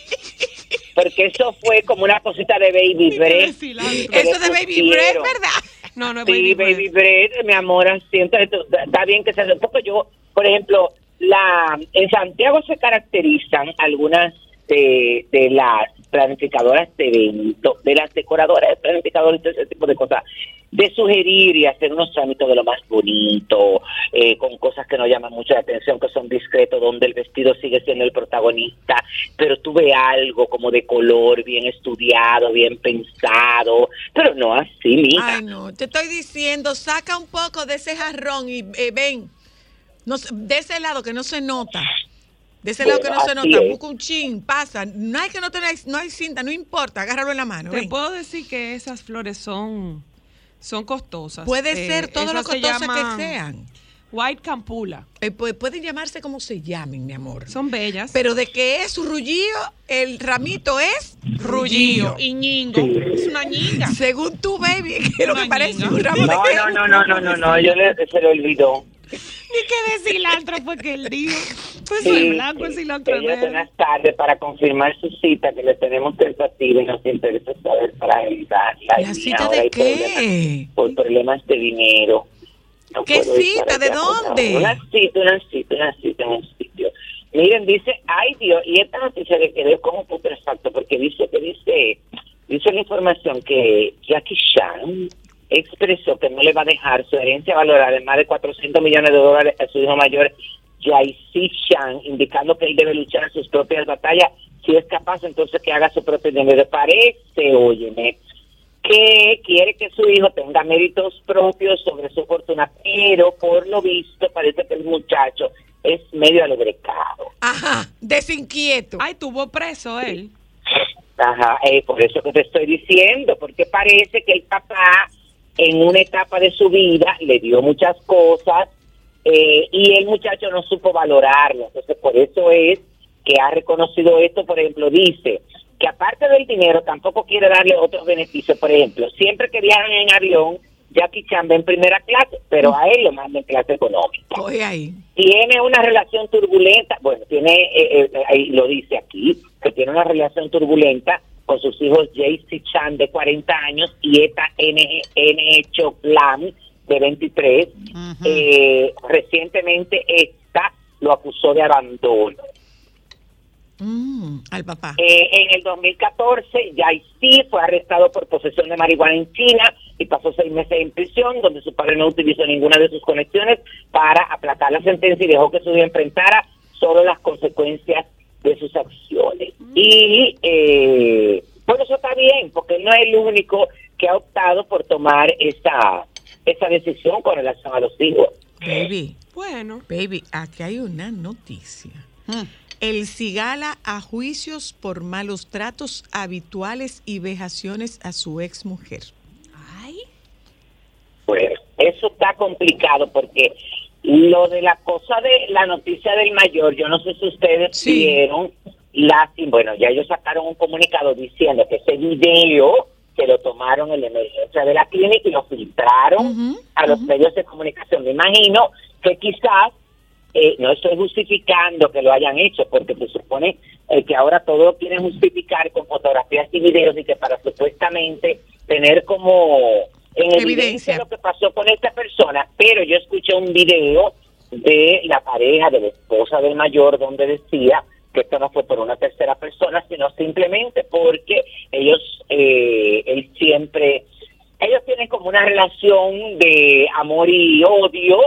Porque eso fue como una cosita de baby que Eso de baby pusieron. ¿verdad? No, no es Sí, baby baby, breath. bread, mi amor, así, entonces está bien que se hace. Porque yo, por ejemplo, la en Santiago se caracterizan algunas de, de las planificadoras de eventos, de las decoradoras, de planificadores, todo ese tipo de cosas, de sugerir y hacer unos trámites de lo más bonito, eh, con cosas que no llaman mucho la atención, que son discretos, donde el vestido sigue siendo el protagonista, pero tú ves algo como de color, bien estudiado, bien pensado, pero no así, mija. Ay, no, te estoy diciendo, saca un poco de ese jarrón y eh, ven, de ese lado que no se nota. De ese lado que no se nota, es. busca un chin, pasa. No hay que no tener, no hay cinta, no importa, agárralo en la mano. Te ven. puedo decir que esas flores son, son costosas. Puede Eh, ser todo lo esas se costosas llaman que sean. White Campula. Eh, pu- pueden llamarse como se llamen, mi amor. Son bellas. Pero de que es rullío, el ramito es rullío. y ñingo. Es una ñinga. Según tú, baby, [laughs] que es lo que Una parece ñinga. un ramo No, de no, no, no, no, no, no, yo le, se lo olvidó. Ni que de cilantro fue que él dijo. Pues Sí, soy blanco, sí. cilantro buenas tardes para confirmar su cita que le tenemos tentativa y nos interesa saber para ayudar. ¿La cita de qué? Por problemas de dinero. No ¿Qué cita? ¿De allá, dónde? Una cita, una cita, una cita en un sitio. Miren, dice, ay Dios, y esta noticia le quedé como putrefacto porque dice que dice, dice la información que Jackie Chan expresó que no le va a dejar su herencia valorada en más de 400 millones de dólares a su hijo mayor, Jaicy Chan, indicando que él debe luchar sus propias batallas. Si es capaz, entonces que haga su propio dinero. Parece, óyeme, que quiere que su hijo tenga méritos propios sobre su fortuna, pero por lo visto parece que el muchacho es medio alebrecado. Ajá, desinquieto. Ay, tuvo preso él. Ajá, eh, por eso que te estoy diciendo, porque parece que el papá en una etapa de su vida le dio muchas cosas eh, y el muchacho no supo valorarlo. Entonces, por eso es que ha reconocido esto, por ejemplo, dice que aparte del dinero tampoco quiere darle otros beneficios. Por ejemplo, siempre que viajan en avión, Jackie Chan va en primera clase, pero a él lo manda en clase económica. Oye ahí. Tiene una relación turbulenta, bueno, tiene, eh, eh, ahí lo dice aquí, que tiene una relación turbulenta con sus hijos JC Chan de 40 años y esta N, N Choplam de 23. Eh, recientemente esta lo acusó de abandono. Mm, al papá. Eh, en el 2014, sí fue arrestado por posesión de marihuana en China y pasó seis meses en prisión, donde su padre no utilizó ninguna de sus conexiones para aplacar la sentencia y dejó que su hijo enfrentara solo las consecuencias de sus acciones. Y eh, bueno, eso está bien, porque no es el único que ha optado por tomar esa, esa decisión con relación a los hijos. Baby. Bueno. Baby, aquí hay una noticia. El Cigala a juicios por malos tratos habituales y vejaciones a su ex mujer. Bueno, eso está complicado porque lo de la cosa de la noticia del mayor, yo no sé si ustedes vieron, la, bueno, ya ellos sacaron un comunicado diciendo que ese video se lo tomaron en la emergencia de la clínica y lo filtraron a los medios de comunicación. Me imagino que quizás, eh, no estoy justificando que lo hayan hecho, porque se supone eh, que ahora todo lo quieren justificar con fotografías y videos y que para supuestamente tener como en evidencia lo que pasó con esta persona, pero yo escuché un video de la pareja, de la esposa del mayor, donde decía que esto no fue por una tercera persona, sino simplemente porque ellos, eh, él siempre, ellos tienen como una relación de amor y odio.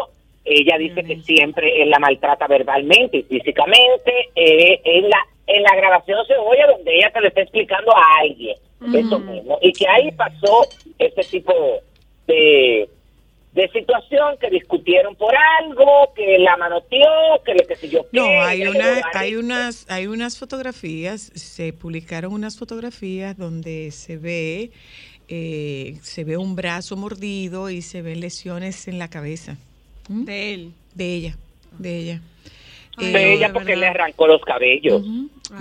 Ella dice que siempre él la maltrata verbalmente y físicamente. Eh, en la en la grabación se oye donde ella se le está explicando a alguien eso mismo y que ahí pasó ese tipo de de situación que discutieron por algo, que la manoteó, que le que sé yo qué. No, hay, una, hay, unas, hay unas fotografías, se publicaron unas fotografías donde se ve, eh, se ve un brazo mordido y se ven lesiones en la cabeza. De él. De ella, de ella. Eh, de ella porque le arrancó los cabellos.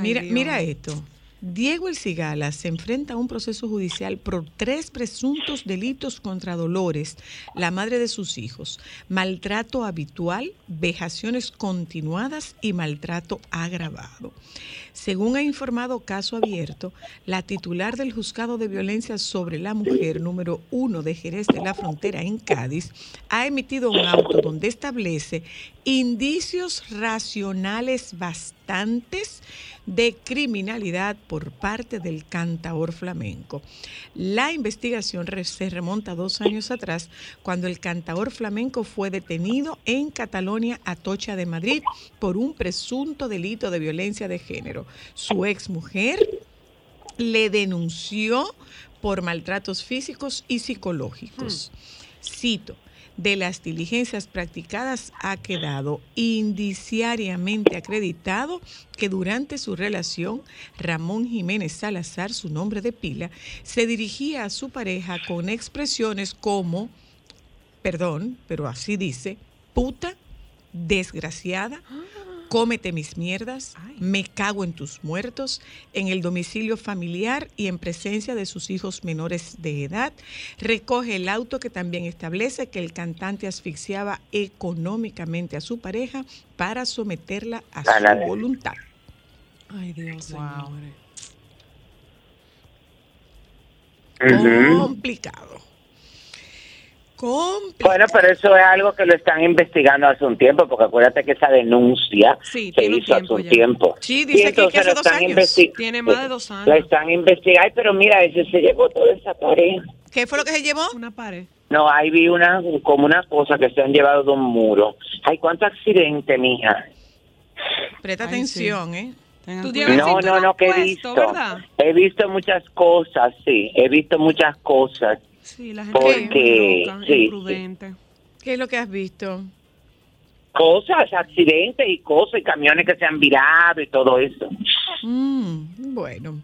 Mira, mira esto. Diego El Cigala se enfrenta a un proceso judicial por tres presuntos delitos contra Dolores, la madre de sus hijos, maltrato habitual, vejaciones continuadas y maltrato agravado. Según ha informado Caso Abierto, la titular del Juzgado de Violencia sobre la Mujer número uno de Jerez de la Frontera en Cádiz ha emitido un auto donde establece indicios racionales bastantes de criminalidad por parte del cantaor flamenco. La investigación se remonta dos años atrás, cuando el cantaor flamenco fue detenido en Catalonia, Atocha de Madrid, por un presunto delito de violencia de género. Su ex mujer le denunció por maltratos físicos y psicológicos. Cito, de las diligencias practicadas ha quedado indiciariamente acreditado que durante su relación, Ramón Jiménez Salazar, su nombre de pila, se dirigía a su pareja con expresiones como, perdón, pero así dice, puta, desgraciada, cómete mis mierdas, me cago en tus muertos, en el domicilio familiar y en presencia de sus hijos menores de edad. Recoge el auto que también establece que el cantante asfixiaba económicamente a su pareja para someterla a su voluntad. Ay, Dios, señores. Ujú. Complicado. Bueno, pero eso es algo que lo están investigando hace un tiempo, porque acuérdate que esa denuncia Sí, se hizo hace un ya. tiempo. Sí, Y dice que entonces hace lo dos están años. Tiene más de dos años. La están investigando, Ay, pero mira, ese se llevó toda esa pareja. ¿Qué fue lo que se llevó? Una pared. No, ahí vi una, como una cosa que se han llevado de un muro. Ay, cuánto accidente, mija. Presta atención, ¿eh? Tú llevas el No, no, no, que he visto. ¿verdad? He visto muchas cosas, sí. He visto muchas cosas. Sí, la gente Porque, es loca, sí, imprudente. ¿Qué es lo que has visto? Cosas, accidentes y cosas, y camiones que se han virado y todo eso. Mm, bueno,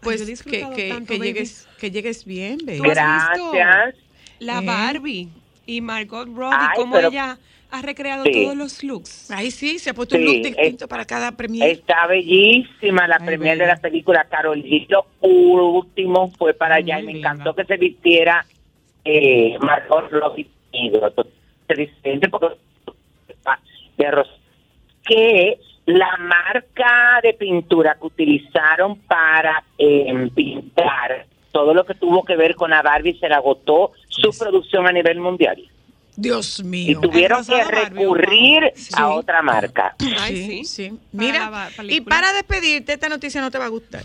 pues que, que- tanto, que baby. llegues, que llegues bien, baby. Gracias. La ¿Eh? Barbie y Margot Robbie, Ay, cómo pero- ella ha recreado Sí. todos los looks. Ahí sí, se ha puesto un Sí, look es- distinto para cada premiere. Está bellísima la Ay, premier de bella. la película. Carolito último fue para allá y me Muy encantó que se vistiera eh, Margot Robbie negro. Entonces, diferente porque de que la marca de pintura que utilizaron para eh, pintar todo lo que tuvo que ver con la Barbie se le agotó su producción a nivel mundial Dios y mío. tuvieron El que Barbie, recurrir Sí. a otra marca. Ay, sí, sí. Para Mira, y para despedirte, esta noticia no te va a gustar.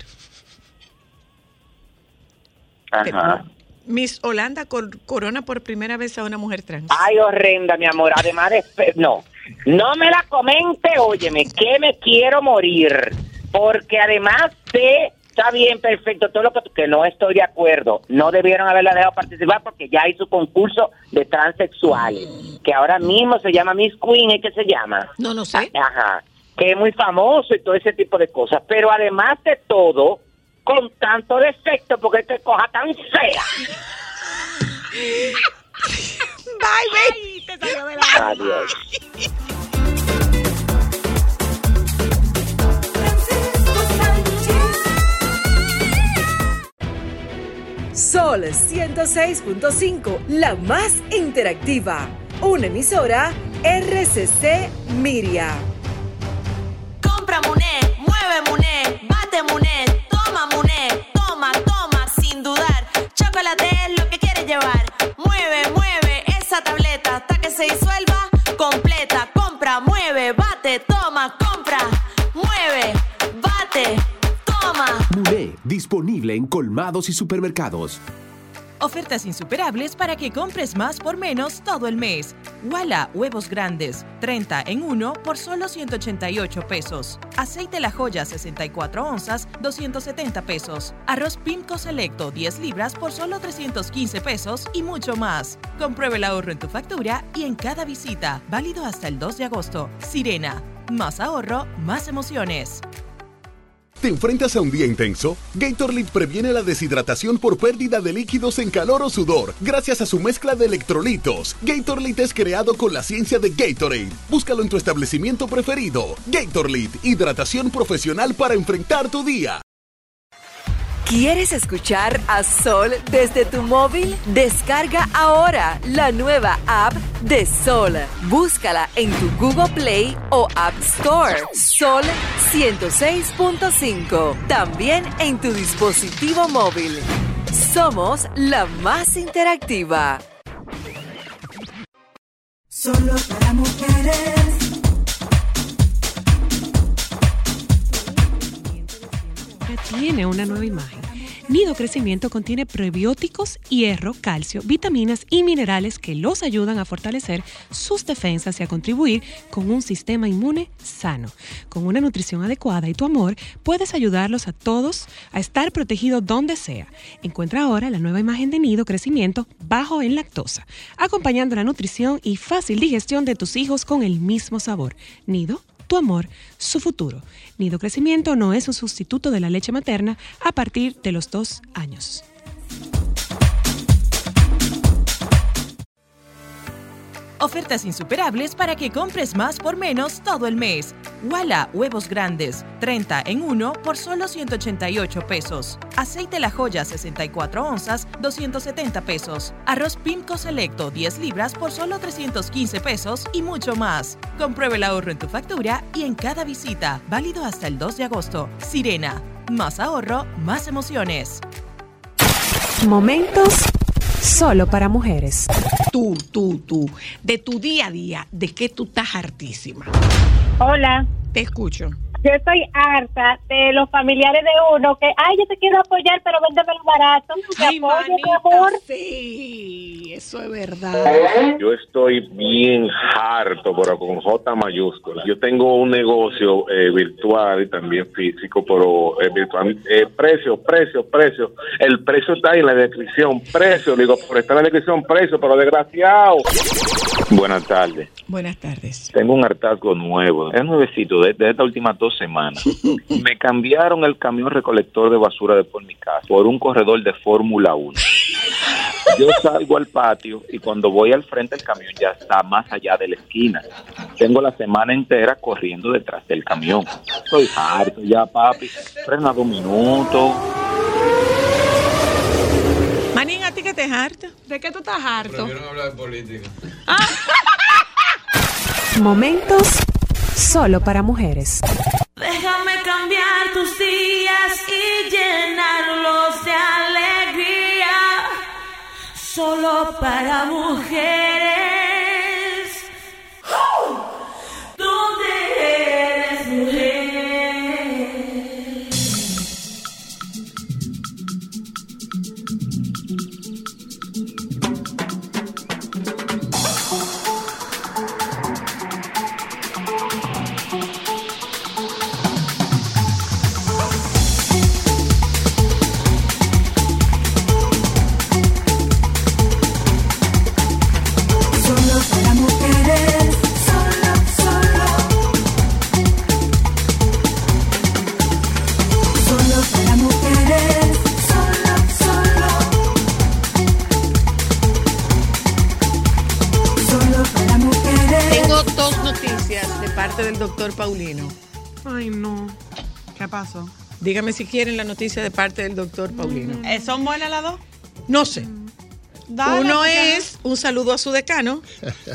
Ajá. Miss Holanda cor- corona por primera vez a una mujer trans. Ay, horrenda, mi amor. Además No, no me la comente, óyeme, que me quiero morir. Porque además de... Está bien, perfecto, todo lo que... Que no estoy de acuerdo. No debieron haberla dejado participar porque ya hay su concurso de transexuales. Que ahora mismo se llama Miss Queen, ¿eh? ¿qué se llama? No, no sé. Ajá. Que es muy famoso y todo ese tipo de cosas. Pero además de todo, con tanto defecto, porque es que coja tan fea. [laughs] Bye, baby. Adiós. Sol 106.5, la más interactiva. Una emisora RCC Miria. Compra Muné, mueve Muné, bate Muné, toma Muné, toma, toma, sin dudar. Chocolate es lo que quieres llevar. Mueve, mueve esa tableta hasta que se disuelva completa. Compra, mueve, bate, toma, compra, disponible en colmados y supermercados. Ofertas insuperables para que compres más por menos todo el mes. Wala, huevos grandes, 30 en 1 por solo 188 pesos. Aceite La Joya, 64 onzas, 270 pesos. Arroz Pinco Selecto, 10 libras por solo 315 pesos y mucho más. Compruebe el ahorro en tu factura y en cada visita. Válido hasta el 2 de agosto. Sirena, más ahorro, más emociones. ¿Te enfrentas a un día intenso? Gatorade previene la deshidratación por pérdida de líquidos en calor o sudor gracias a su mezcla de electrolitos. Gatorade es creado con la ciencia de Gatorade. Búscalo en tu establecimiento preferido. Gatorade, hidratación profesional para enfrentar tu día. ¿Quieres escuchar a Sol desde tu móvil? Descarga ahora la nueva app de Sol. Búscala en tu Google Play o App Store. Sol 106.5. También en tu dispositivo móvil. Somos la más interactiva. Solo para mujeres. tiene una nueva imagen. Nido Crecimiento contiene prebióticos, hierro, calcio, vitaminas y minerales que los ayudan a fortalecer sus defensas y a contribuir con un sistema inmune sano. Con una nutrición adecuada y tu amor, puedes ayudarlos a todos a estar protegidos donde sea. Encuentra ahora la nueva imagen de Nido Crecimiento bajo en lactosa, acompañando la nutrición y fácil digestión de tus hijos con el mismo sabor. Nido tu amor, su futuro. Nido Crecimiento no es un sustituto de la leche materna a partir de los dos años. Ofertas insuperables para que compres más por menos todo el mes. Wala, huevos grandes, 30 en 1 por solo 188 pesos. Aceite La Joya, 64 onzas, 270 pesos. Arroz Pimco Selecto, 10 libras por solo 315 pesos y mucho más. Compruebe el ahorro en tu factura y en cada visita. Válido hasta el 2 de agosto. Sirena, más ahorro, más emociones. Momentos solo para mujeres. Tú, tú, tú, de tu día a día, ¿de qué tú estás hartísima? Hola. Te escucho. Yo estoy harta de los familiares de uno que, ay, yo te quiero apoyar, pero véndeme el barato. Te Ay, apoyo, mi manita, amor. Sí, eso es verdad. Yo estoy bien harto, pero con J mayúscula. Yo tengo un negocio eh, virtual y también físico, pero eh, virtual. Eh, precio, precio, precio. El precio está ahí en la descripción. Precio, digo, por estar en la descripción, precio, pero desgraciado. Buenas tardes. Buenas tardes. Tengo un hartazgo nuevo. Es nuevecito, de, de estas últimas dos semanas. [laughs] Me cambiaron el camión recolector de basura de por mi casa por un corredor de Fórmula 1. Yo salgo al patio y cuando voy al frente el camión ya está más allá de la esquina. Tengo la semana entera corriendo detrás del camión. Estoy harto ya, papi. Frena dos minutos. Manín, ¿a ti que te harta? ¿De qué tú estás harto? Prefiero no hablar de política. [laughs] Momentos solo para mujeres. Déjame cambiar tus días y llenarlos de alegría. Solo para mujeres. Parte del doctor Paulino. Ay, no. ¿Qué pasó? Dígame si quieren la noticia de parte del doctor Paulino. Eh, ¿Son buenas las dos? No sé. Dale, Uno es un saludo a su decano.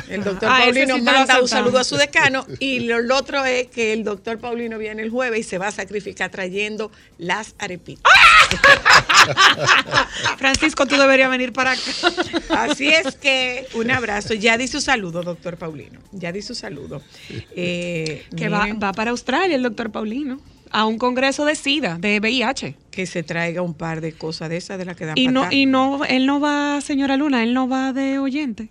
El doctor [laughs] Ah, Paulino sí manda un saludo a su decano. Y lo, lo otro es que el doctor Paulino viene el jueves y se va a sacrificar trayendo las arepitas. [laughs] Francisco, tú deberías venir para acá. [laughs] Así es que un abrazo. Ya di su saludo, doctor Paulino. Ya di su saludo. Eh, Que va, va para Australia el doctor Paulino. A un congreso de SIDA, de VIH. que se traiga un par de cosas de esas de las que dan Y no, y no, él no va, señora Luna, él no va de oyente.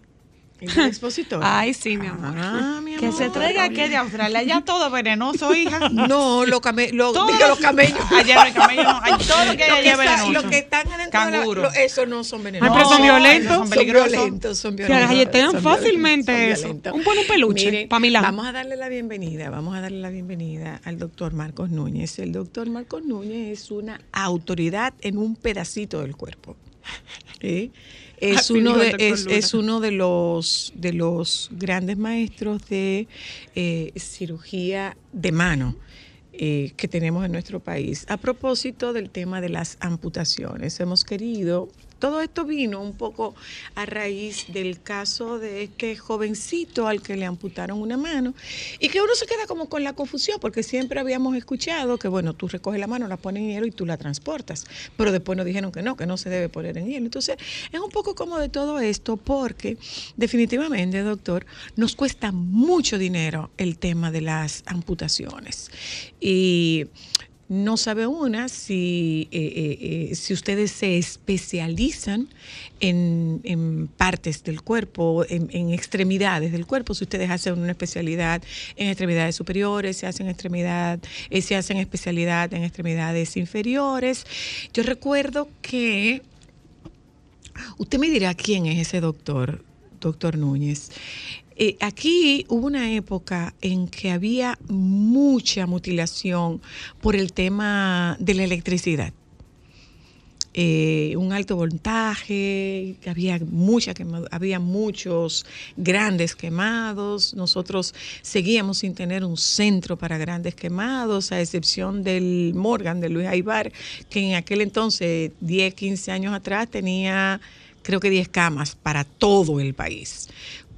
¿El? [laughs] Ay, sí, mi amor. Ah, mi Que amor. se traiga aquí de Australia. Ya todo venenoso, hija. [laughs] No, los came- lo- diga, los camellos. [laughs] Allá hay camellos, no. Hay todo lo que hay allá que está- venenoso. lo que están adentro de la- Canguro. lo- eso no son venenosos. Ay, pero son No, violentos. son peligrosos. Son violentos, son Que violentos. galletean son fácilmente violentos, eso. violentos. Un buen peluche, Miren, pa' Milán. Vamos a darle la bienvenida, vamos a darle la bienvenida al doctor Marcos Núñez. El doctor Marcos Núñez es una autoridad en un pedacito del cuerpo. ¿Sí? Es uno de, es, es uno de los de los grandes maestros de eh, cirugía de mano eh, que tenemos en nuestro país. A propósito del tema de las amputaciones, hemos querido, todo esto vino un poco a raíz del caso de este jovencito al que le amputaron una mano y que uno se queda como con la confusión porque siempre habíamos escuchado que, bueno, tú recoges la mano, la pones en hielo y tú la transportas, pero después nos dijeron que no, que no se debe poner en hielo. Entonces, es un poco como de todo esto porque definitivamente, doctor, nos cuesta mucho dinero el tema de las amputaciones. Y no sabe una si, eh, eh, eh, si ustedes se especializan en, en partes del cuerpo, en, extremidades del cuerpo, si ustedes hacen una especialidad en extremidades superiores, se hacen extremidad, se hacen especialidad en extremidades inferiores. Yo recuerdo que usted me dirá quién es ese doctor, doctor Núñez. Eh, aquí hubo una época en que había mucha mutilación por el tema de la electricidad. Eh, un alto voltaje, había mucha quema- había muchos grandes quemados. Nosotros seguíamos sin tener un centro para grandes quemados, a excepción del Morgan de Luis Aibar, que en aquel entonces, 10, 15 años atrás, tenía creo que 10 camas para todo el país.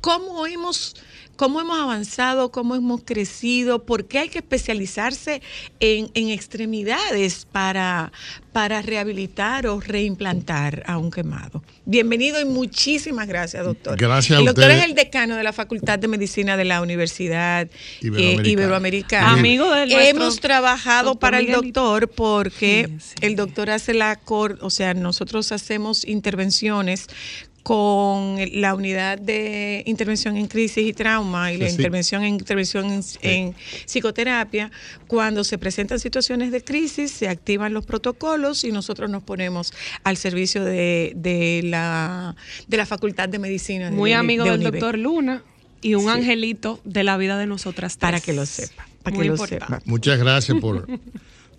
¿Cómo hemos, cómo hemos avanzado? ¿Cómo hemos crecido? ¿Por qué hay que especializarse en, en extremidades para, para rehabilitar o reimplantar a un quemado? Bienvenido y muchísimas gracias, doctor. Gracias a El doctor es el decano de la Facultad de Medicina de la Universidad Iberoamericana. eh, Iberoamericana. Amigo del nuestro Hemos trabajado doctor para el doctor porque el doctor hace la cor, o sea, nosotros hacemos intervenciones con la unidad de intervención en crisis y trauma y la Sí, intervención en intervención en, en psicoterapia. Cuando se presentan situaciones de crisis, se activan los protocolos y nosotros nos ponemos al servicio de, de la, de la Facultad de Medicina. de Muy amigo de del doctor Luna. Y un Sí. angelito de la vida de nosotras Para tres. que lo sepa, para Muy que lo importante. sepa. Muchas gracias por,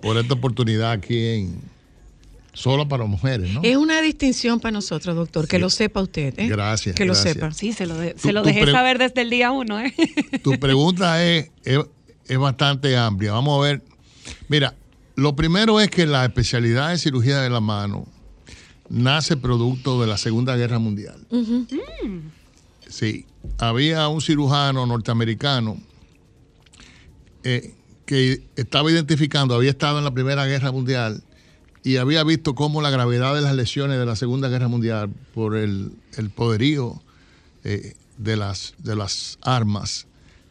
por esta oportunidad aquí en Solo para Mujeres, ¿no? Es una distinción para nosotros, doctor, que lo sepa usted. ¿eh? Gracias, Que lo sepa. Sí, se lo, de- Tú- se lo dejé saber desde el día uno, ¿eh? [laughs] Tu pregunta es, es, es bastante amplia. Vamos a ver. Mira, lo primero es que la especialidad de cirugía de la mano nace producto de la Segunda Guerra Mundial. Sí, había un cirujano norteamericano eh, que estaba identificando, había estado en la Primera Guerra Mundial y había visto cómo la gravedad de las lesiones de la Segunda Guerra Mundial por el, poderío eh, de, las, de las armas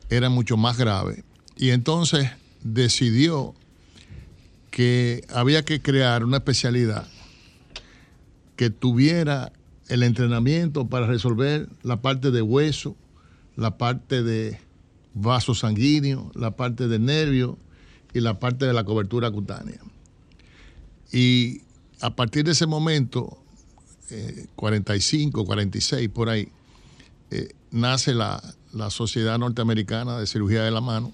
era mucho más grave. Y entonces decidió que había que crear una especialidad que tuviera el entrenamiento para resolver la parte de hueso, la parte de vaso sanguíneo, la parte de nervio y la parte de la cobertura cutánea. Y a partir de ese momento, eh, 45, 46, por ahí, eh, nace la, la Sociedad Norteamericana de Cirugía de la Mano,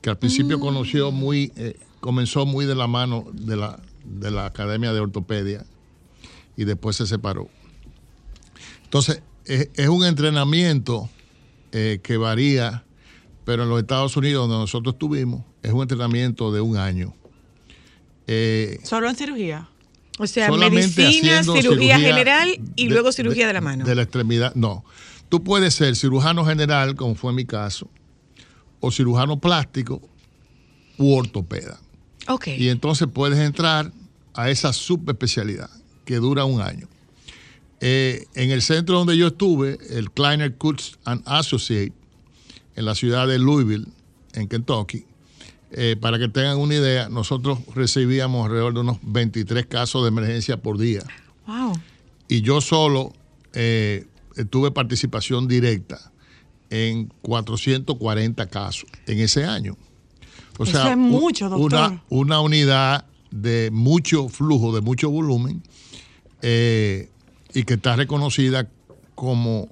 que al principio conoció muy, eh, comenzó muy de la mano de la, de la Academia de Ortopedia y después se separó. Entonces, es, es un entrenamiento eh, que varía, pero en los Estados Unidos, donde nosotros estuvimos, es un entrenamiento de un año. Eh, Solo en cirugía. O sea, solamente medicina, haciendo cirugía, general y de- luego cirugía de, la mano. De la extremidad, no. Tú puedes ser cirujano general, como fue mi caso, o cirujano plástico u ortopeda. ok. Y entonces puedes entrar a esa subespecialidad que dura un año. Eh, en el centro donde yo estuve, el Kleiner Kutz and Associate, en la ciudad de Louisville, en Kentucky, eh, para que tengan una idea, nosotros recibíamos alrededor de unos 23 casos de emergencia por día. Wow. Y yo solo eh, tuve participación directa en 440 casos en ese año. O Eso sea, es mucho, doctor. Una, una unidad de mucho flujo, de mucho volumen, eh, y que está reconocida como,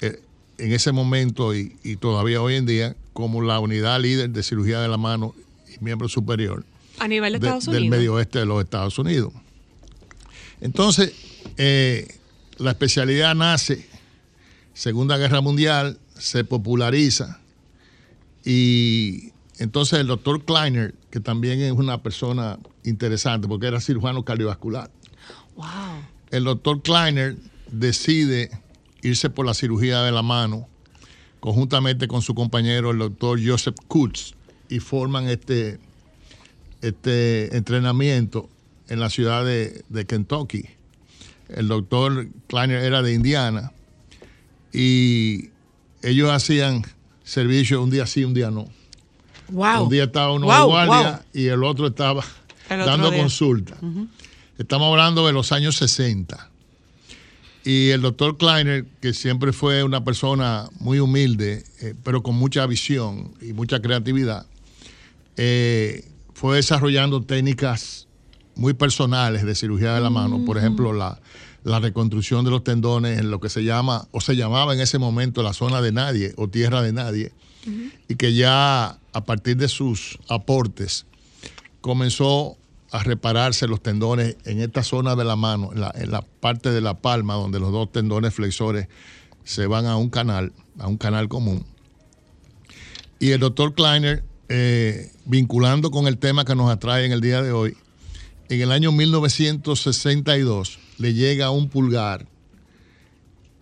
en ese momento y, y todavía hoy en día, como la unidad líder de cirugía de la mano y miembro superior A nivel de de- Estados del Unidos. medio oeste de los Estados Unidos. Entonces, eh, la especialidad nace, Segunda Guerra Mundial, se populariza y entonces el doctor Kleiner, que también es una persona interesante porque era cirujano cardiovascular, Wow. el doctor Kleiner decide irse por la cirugía de la mano conjuntamente con su compañero, el doctor Joseph Kutz, y forman este, este entrenamiento en la ciudad de, de Kentucky. El doctor Kleiner era de Indiana y ellos hacían servicio un día sí, un día no. Wow. Un día estaba uno Wow, de guardia wow. y el otro estaba El otro dando día. consulta. Estamos hablando de los años 60. Y el doctor Kleiner, que siempre fue una persona muy humilde, eh, pero con mucha visión y mucha creatividad, eh, fue desarrollando técnicas muy personales de cirugía de la mano. Por ejemplo, la, la reconstrucción de los tendones en lo que se llama, o se llamaba en ese momento la zona de nadie o tierra de nadie, y que ya a partir de sus aportes comenzó a repararse los tendones en esta zona de la mano, en la, parte de la palma, donde los dos tendones flexores se van a un canal, a un canal común. Y el doctor Kleiner, eh, vinculando con el tema que nos atrae en el día de hoy, en el año 1962 le llega un pulgar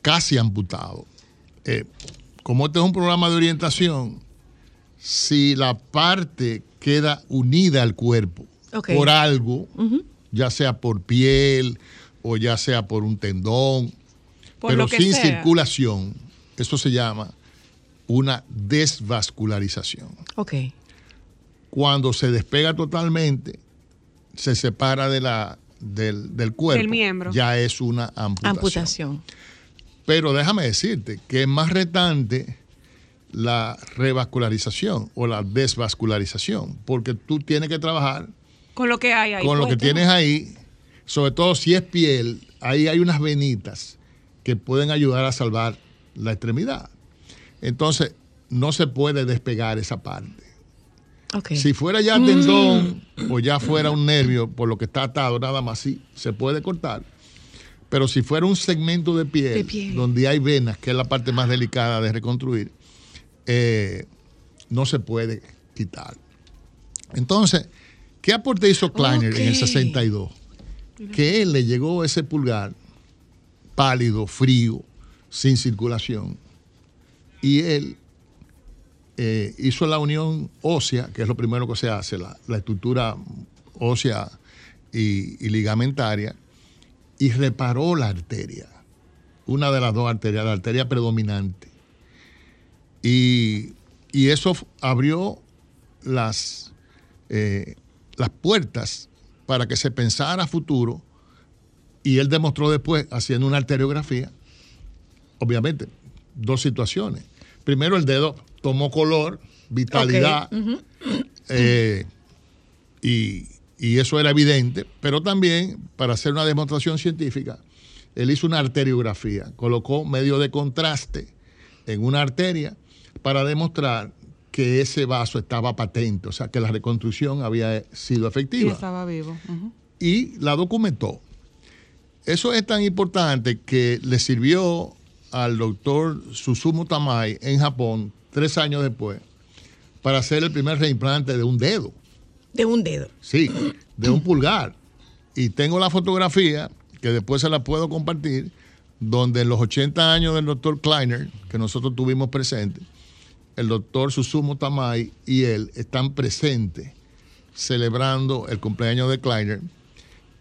casi amputado. Eh, como este es un programa de orientación, si la parte queda unida al cuerpo Por algo, ya sea por piel o ya sea por un tendón, Por pero sin sea. circulación, eso se llama una desvascularización. Ok. Cuando se despega totalmente, se separa de la, del, del cuerpo, Del miembro. ya es una amputación. Amputación. Pero déjame decirte que es más retante la revascularización o la desvascularización, porque tú tienes que trabajar Con lo que hay ahí. con lo que tienes ahí, sobre todo si es piel, ahí hay unas venitas que pueden ayudar a salvar la extremidad. Entonces, no se puede despegar esa parte. Si fuera ya tendón o ya fuera un nervio por lo que está atado, nada más sí, se puede cortar. Pero si fuera un segmento de piel, De piel. donde hay venas, que es la parte más delicada de reconstruir, eh, no se puede quitar. Entonces, ¿qué aporte hizo Kleiner en el Ok. 62? Que él le llegó ese pulgar pálido, frío, sin circulación. Y él eh, hizo la unión ósea, que es lo primero que se hace, la, la estructura ósea y, y ligamentaria, y reparó la arteria, una de las dos arterias, la arteria predominante. Y, y eso abrió las, eh, las puertas para que se pensara a futuro y él demostró después, haciendo una arteriografía, obviamente, dos situaciones. Primero, el dedo tomó color, vitalidad, eh, y, y eso era evidente, pero también, para hacer una demostración científica, él hizo una arteriografía, colocó medio de contraste en una arteria para demostrar que ese vaso estaba patente, o sea, que la reconstrucción había sido Y efectiva estaba vivo. Y la documentó. Eso es tan importante que le sirvió al doctor Susumu Tamai en Japón tres años después para hacer el primer reimplante de un dedo. De un dedo. Sí, de un pulgar. Y tengo la fotografía, que después se la puedo compartir, donde en los 80 años del doctor Kleiner, que nosotros tuvimos presente, el doctor Susumu Tamai y él están presentes celebrando el cumpleaños de Kleiner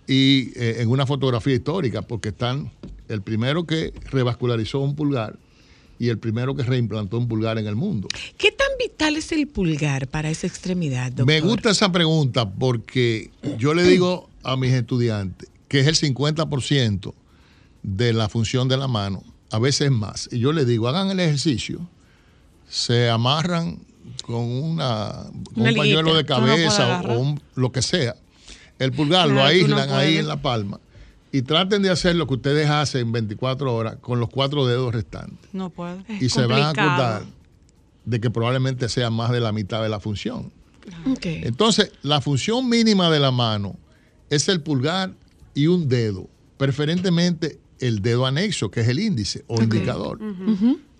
y eh, en una fotografía histórica, porque están el primero que revascularizó un pulgar y el primero que reimplantó un pulgar en el mundo. ¿Qué tan vital es el pulgar para esa extremidad, doctor? Me gusta esa pregunta porque yo le digo a mis estudiantes que es el 50% de la función de la mano, a veces más. Y yo les digo, hagan el ejercicio, se amarran con, una, con Una un pañuelo de no cabeza o- un- lo que sea. El pulgar lo no aíslan ahí en la palma y traten de hacer lo que ustedes hacen en 24 horas con los cuatro dedos restantes. No puedo. y se van a acordar de que probablemente sea más de la mitad de la función. Ok. Entonces, la función mínima de la mano es el pulgar y un dedo, preferentemente el dedo anexo, que es el índice o indicador.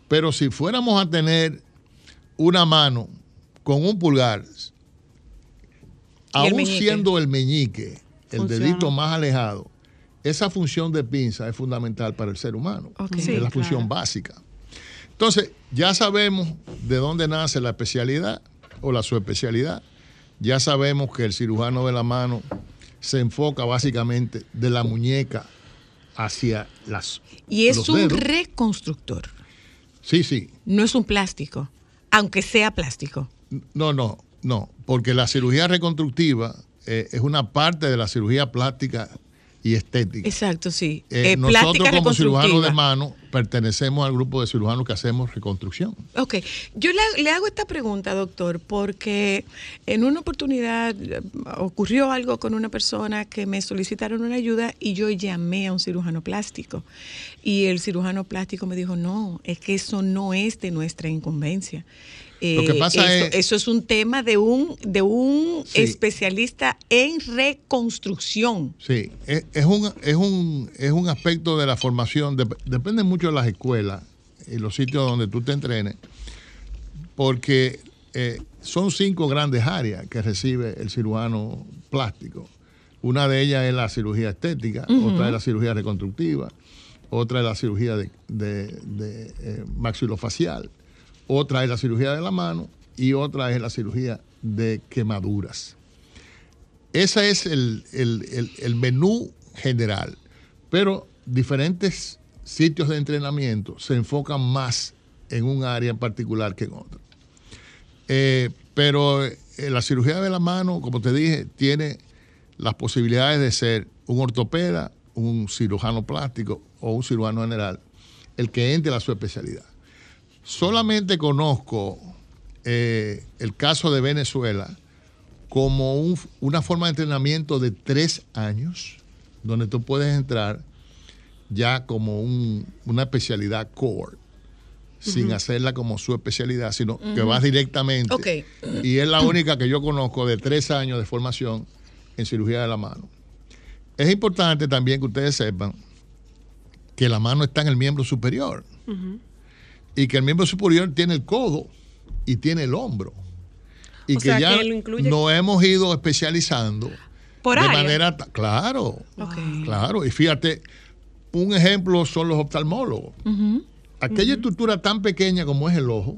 Pero si fuéramos a tener una mano con un pulgar, aún meñique. siendo el meñique el Funciona. dedito más alejado, esa función de pinza es fundamental para el ser humano. Es la función claro. básica. Entonces, ya sabemos de dónde nace la especialidad o la subespecialidad. Ya sabemos que el cirujano de la mano se enfoca básicamente de la muñeca hacia las Y es los un dedos. reconstructor, Sí, sí. no es un plástico, aunque sea plástico. No, no, no, porque la cirugía reconstructiva eh, es una parte de la cirugía plástica y estética. Exacto, sí. Eh, Eh, nosotros como cirujanos de mano pertenecemos al grupo de cirujanos que hacemos reconstrucción. Ok, yo le, le hago esta pregunta, doctor, porque en una oportunidad eh, ocurrió algo con una persona que me solicitaron una ayuda y yo llamé a un cirujano plástico. Y el cirujano plástico me dijo, no, es que eso no es de nuestra incumbencia. Lo que Eh, pasa eso, es- eso es un tema de un, de un Sí. especialista en reconstrucción. Sí, es, es un, es, un, es un aspecto de la formación, dep- depende mucho de las escuelas y los sitios donde tú te entrenes, porque eh, son cinco grandes áreas que recibe el cirujano plástico. Una de ellas es la cirugía estética, otra es la cirugía reconstructiva, otra es la cirugía de, de- de, eh, maxilofacial, otra es la cirugía de la mano y otra es la cirugía de quemaduras. Ese es el, el- el- menú general, pero diferentes sitios de entrenamiento se enfocan más en un área en particular que en otra. Eh, pero eh, la cirugía de la mano, como te dije, tiene las posibilidades de ser un ortopeda, un cirujano plástico o un cirujano general, el que entre a su especialidad. Solamente conozco eh, el caso de Venezuela como un- una forma de entrenamiento de tres años, donde tú puedes entrar ya como un- una especialidad core. sin hacerla como su especialidad, sino que vas directamente. Ok. Y es la única que yo conozco de tres años de formación en cirugía de la mano. Es importante también que ustedes sepan que la mano está en el miembro superior y que el miembro superior tiene el codo y tiene el hombro. Y O que sea, ya que incluye- nos hemos ido especializando Por de área. manera, claro, claro. Y fíjate, un ejemplo son los oftalmólogos. Aquella estructura tan pequeña como es el ojo,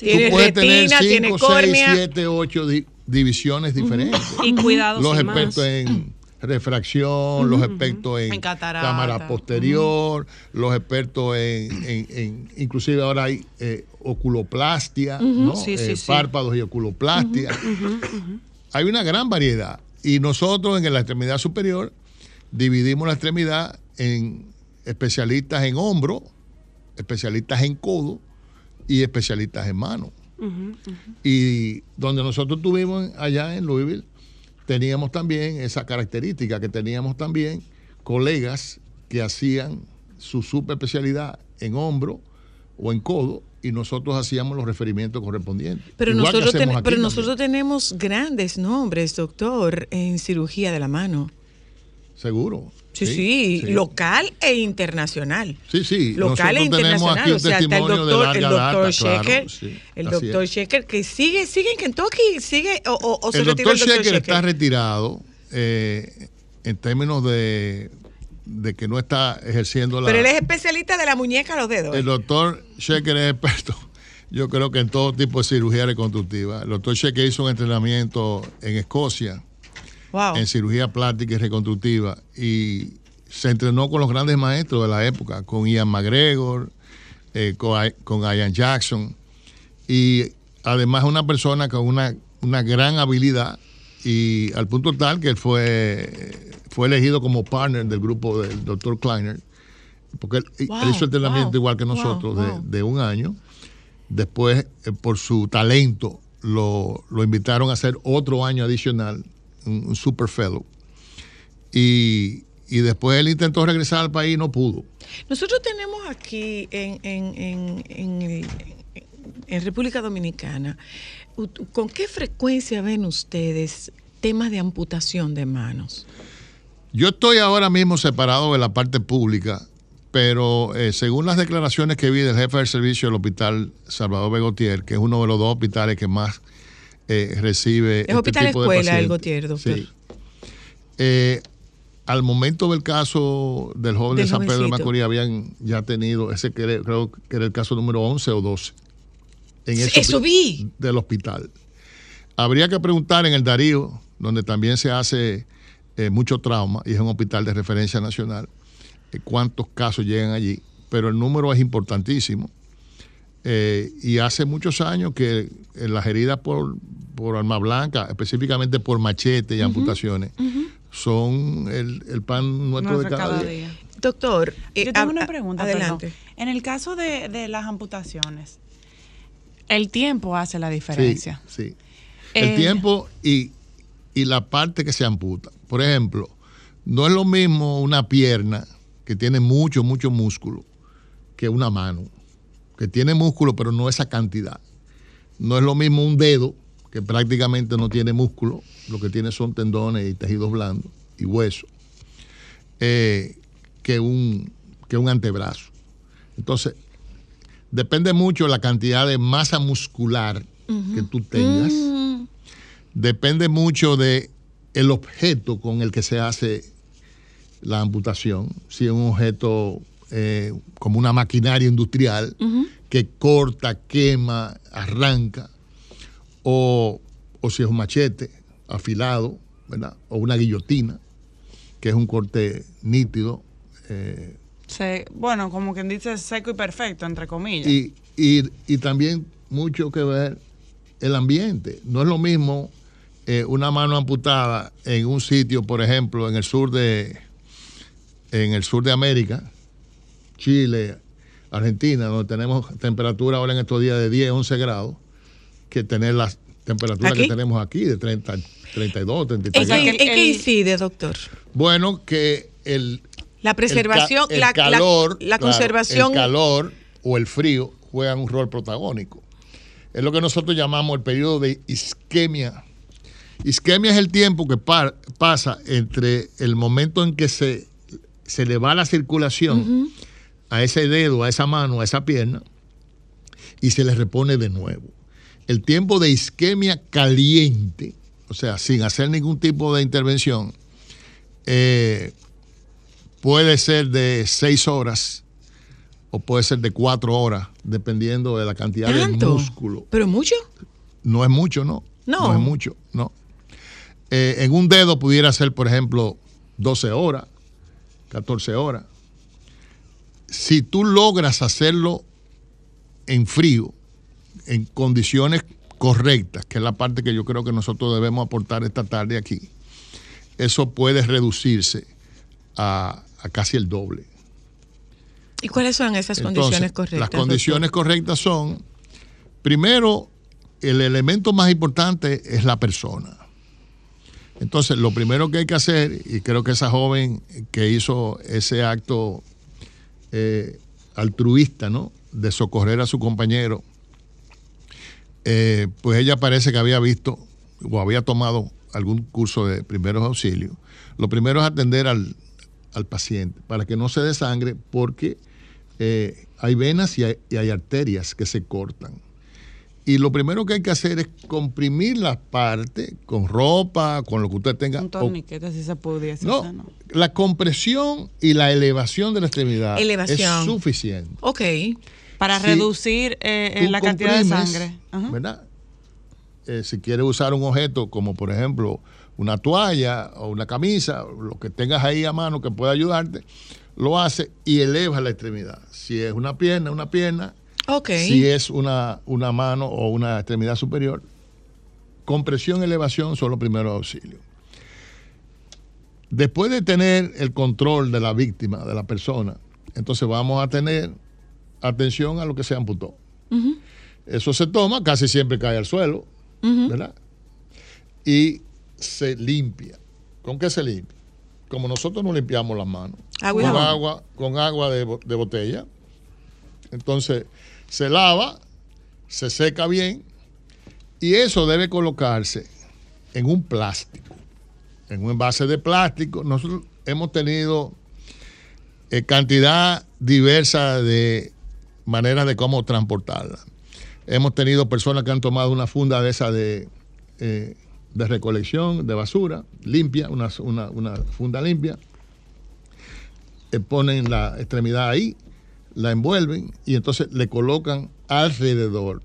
Tiene tú puedes retina, tener tiene 5, 6, córnea. 7, 8 divisiones diferentes. Y cuidados Los expertos más. en refracción, los expertos en, cámara posterior, los expertos en, en- en- inclusive ahora hay eh, oculoplastia. ¿no? Sí, sí, Eh, sí. párpados y oculoplastia. Hay una gran variedad. Y nosotros en la extremidad superior dividimos la extremidad en especialistas en hombro, especialistas en codo y especialistas en mano. Y donde nosotros tuvimos allá en Louisville, teníamos también esa característica, que teníamos también colegas que hacían su subespecialidad en hombro o en codo y nosotros hacíamos los referimientos correspondientes. Pero, Igual nosotros, ten- pero también. nosotros tenemos grandes nombres, doctor, en cirugía de la mano. Seguro. Sí, sí, sí. local e internacional. Sí, sí. Local e Nosotros internacional. aquí un O sea, está el doctor, el doctor claro, Shecker, sí, el doctor. Shecker, que sigue, sigue en Kentucky, sigue o, o- o se el retiró doctor Shecker Shecker? está retirado eh, en términos de, de que no está ejerciendo la... Pero él es especialista de la muñeca a los dedos. El doctor Shecker es experto, yo creo que en todo tipo de cirugía reconstructiva. El doctor Shecker hizo un entrenamiento en Escocia Wow. en cirugía plástica y reconstructiva y se entrenó con los grandes maestros de la época, con Ian McGregor, eh, con, con Ian Jackson y además una persona con una, una gran habilidad y al punto tal que fue, fue elegido como partner del grupo del doctor Kleiner porque él, hizo entrenamiento wow, igual que nosotros wow. De, de un año. Después, eh, por su talento, lo, lo invitaron a hacer otro año adicional, un, un super fellow. Y, y después él intentó regresar al país y no pudo. Nosotros tenemos aquí en, en, en, en República Dominicana, ¿con qué frecuencia ven ustedes temas de amputación de manos? Yo estoy ahora mismo separado de la parte pública, pero eh, según las declaraciones que vi del jefe del servicio del hospital Salvador Begotier, que es uno de los dos hospitales que más eh, recibe. Es hospital escuela el Gautier, doctor. Sí. Eh, al momento del caso del joven Del de San Pedro de. Macorís, habían ya tenido, ese que creo que era el caso número 11 o 12. En ese Eso vi. Del hospital. Habría que preguntar en el Darío, donde también se hace eh, mucho trauma, y es un hospital de referencia nacional, eh, cuántos casos llegan allí, pero el número es importantísimo. Eh, y hace muchos años que eh, las heridas por, por arma blanca, específicamente por machete y amputaciones, son el, el pan nuestro de cada, día. Doctor, eh, Yo tengo a- una a- pregunta. Adelante. perdón. En el caso de, de las amputaciones, el tiempo hace la diferencia. Sí, sí. El Eh, tiempo y, y la parte que se amputa. Por ejemplo, no es lo mismo una pierna que tiene mucho, mucho músculo que una mano, que tiene músculo, pero no esa cantidad. No es lo mismo un dedo, que prácticamente no tiene músculo, lo que tiene son tendones y tejidos blandos y huesos, eh, que, un, que un antebrazo. Entonces, depende mucho la cantidad de masa muscular que tú tengas. Mm. Depende mucho de el objeto con el que se hace la amputación. Si es un objeto eh, como una maquinaria industrial que corta, quema, arranca, o, o si es un machete afilado, ¿verdad? O una guillotina, que es un corte nítido. eh, Se- bueno, como quien dice seco y perfecto, entre comillas. y, y- y también mucho que ver el ambiente. No es lo mismo eh, una mano amputada en un sitio, por ejemplo, en el sur de en el sur de América, Chile, Argentina, donde tenemos temperatura ahora en estos días de 10, 11 grados, que tener las temperaturas ¿Aquí? que tenemos aquí de 30, 32, ¿En 33 qué, grados. en qué incide, doctor? Bueno, que el La preservación, el, la- ca- el la- calor, la claro, conservación- el calor o el frío juegan un rol protagónico. Es lo que nosotros llamamos el periodo de isquemia. Isquemia es el tiempo que pa- pasa entre el momento en que se, se le va la circulación a ese dedo, a esa mano, a esa pierna, y se le repone de nuevo. El tiempo de isquemia caliente, o sea, sin hacer ningún tipo de intervención, eh, puede ser de seis horas o puede ser de cuatro horas, dependiendo de la cantidad de músculo. ¿Pero mucho? No es mucho, no. No. es mucho, no. Eh, en un dedo pudiera ser, por ejemplo, 12 horas, 14 horas. Si tú logras hacerlo en frío, en condiciones correctas, que es la parte que yo creo que nosotros debemos aportar esta tarde aquí, eso puede reducirse a, a casi el doble. ¿Y cuáles son esas Entonces, condiciones correctas? Las condiciones correctas son, primero, el elemento más importante es la persona. Entonces, lo primero que hay que hacer, y creo que esa joven que hizo ese acto eh, altruista, ¿no? De socorrer a su compañero, eh, pues ella parece que había visto o había tomado algún curso de primeros auxilios. Lo primero es atender al, al paciente para que no se desangre porque eh, hay venas y hay, y hay arterias que se cortan. Y lo primero que hay que hacer es comprimir las partes con ropa, con lo que usted tenga. Un torniquete si se pudiese. no, o sea, no. la compresión y la elevación de la extremidad Elevación. es suficiente. Ok. Para Si reducir eh, eh, la cantidad de sangre. Ajá. ¿Verdad? Eh, si quieres usar un objeto como por ejemplo una toalla o una camisa, lo que tengas ahí a mano que pueda ayudarte, lo hace y eleva la extremidad. Si es una pierna, una pierna. Si es una, una mano o una extremidad superior, compresión y elevación son los primeros auxilios. Después de tener el control de la víctima, de la persona, entonces vamos a tener atención a lo que se amputó. Eso se toma, casi siempre cae al suelo. ¿verdad? Y se limpia. ¿Con qué se limpia? Como nosotros nos limpiamos las manos. Agua con agua, con agua de botella. Entonces, se lava, se seca bien y eso debe colocarse en un plástico, en un envase de plástico. Nosotros hemos tenido eh, cantidad diversa de maneras de cómo transportarla. Hemos tenido personas que han tomado una funda de esa de, eh, de recolección de basura, limpia, una, una- una funda limpia, eh, ponen la extremidad ahí, la envuelven y entonces le colocan alrededor,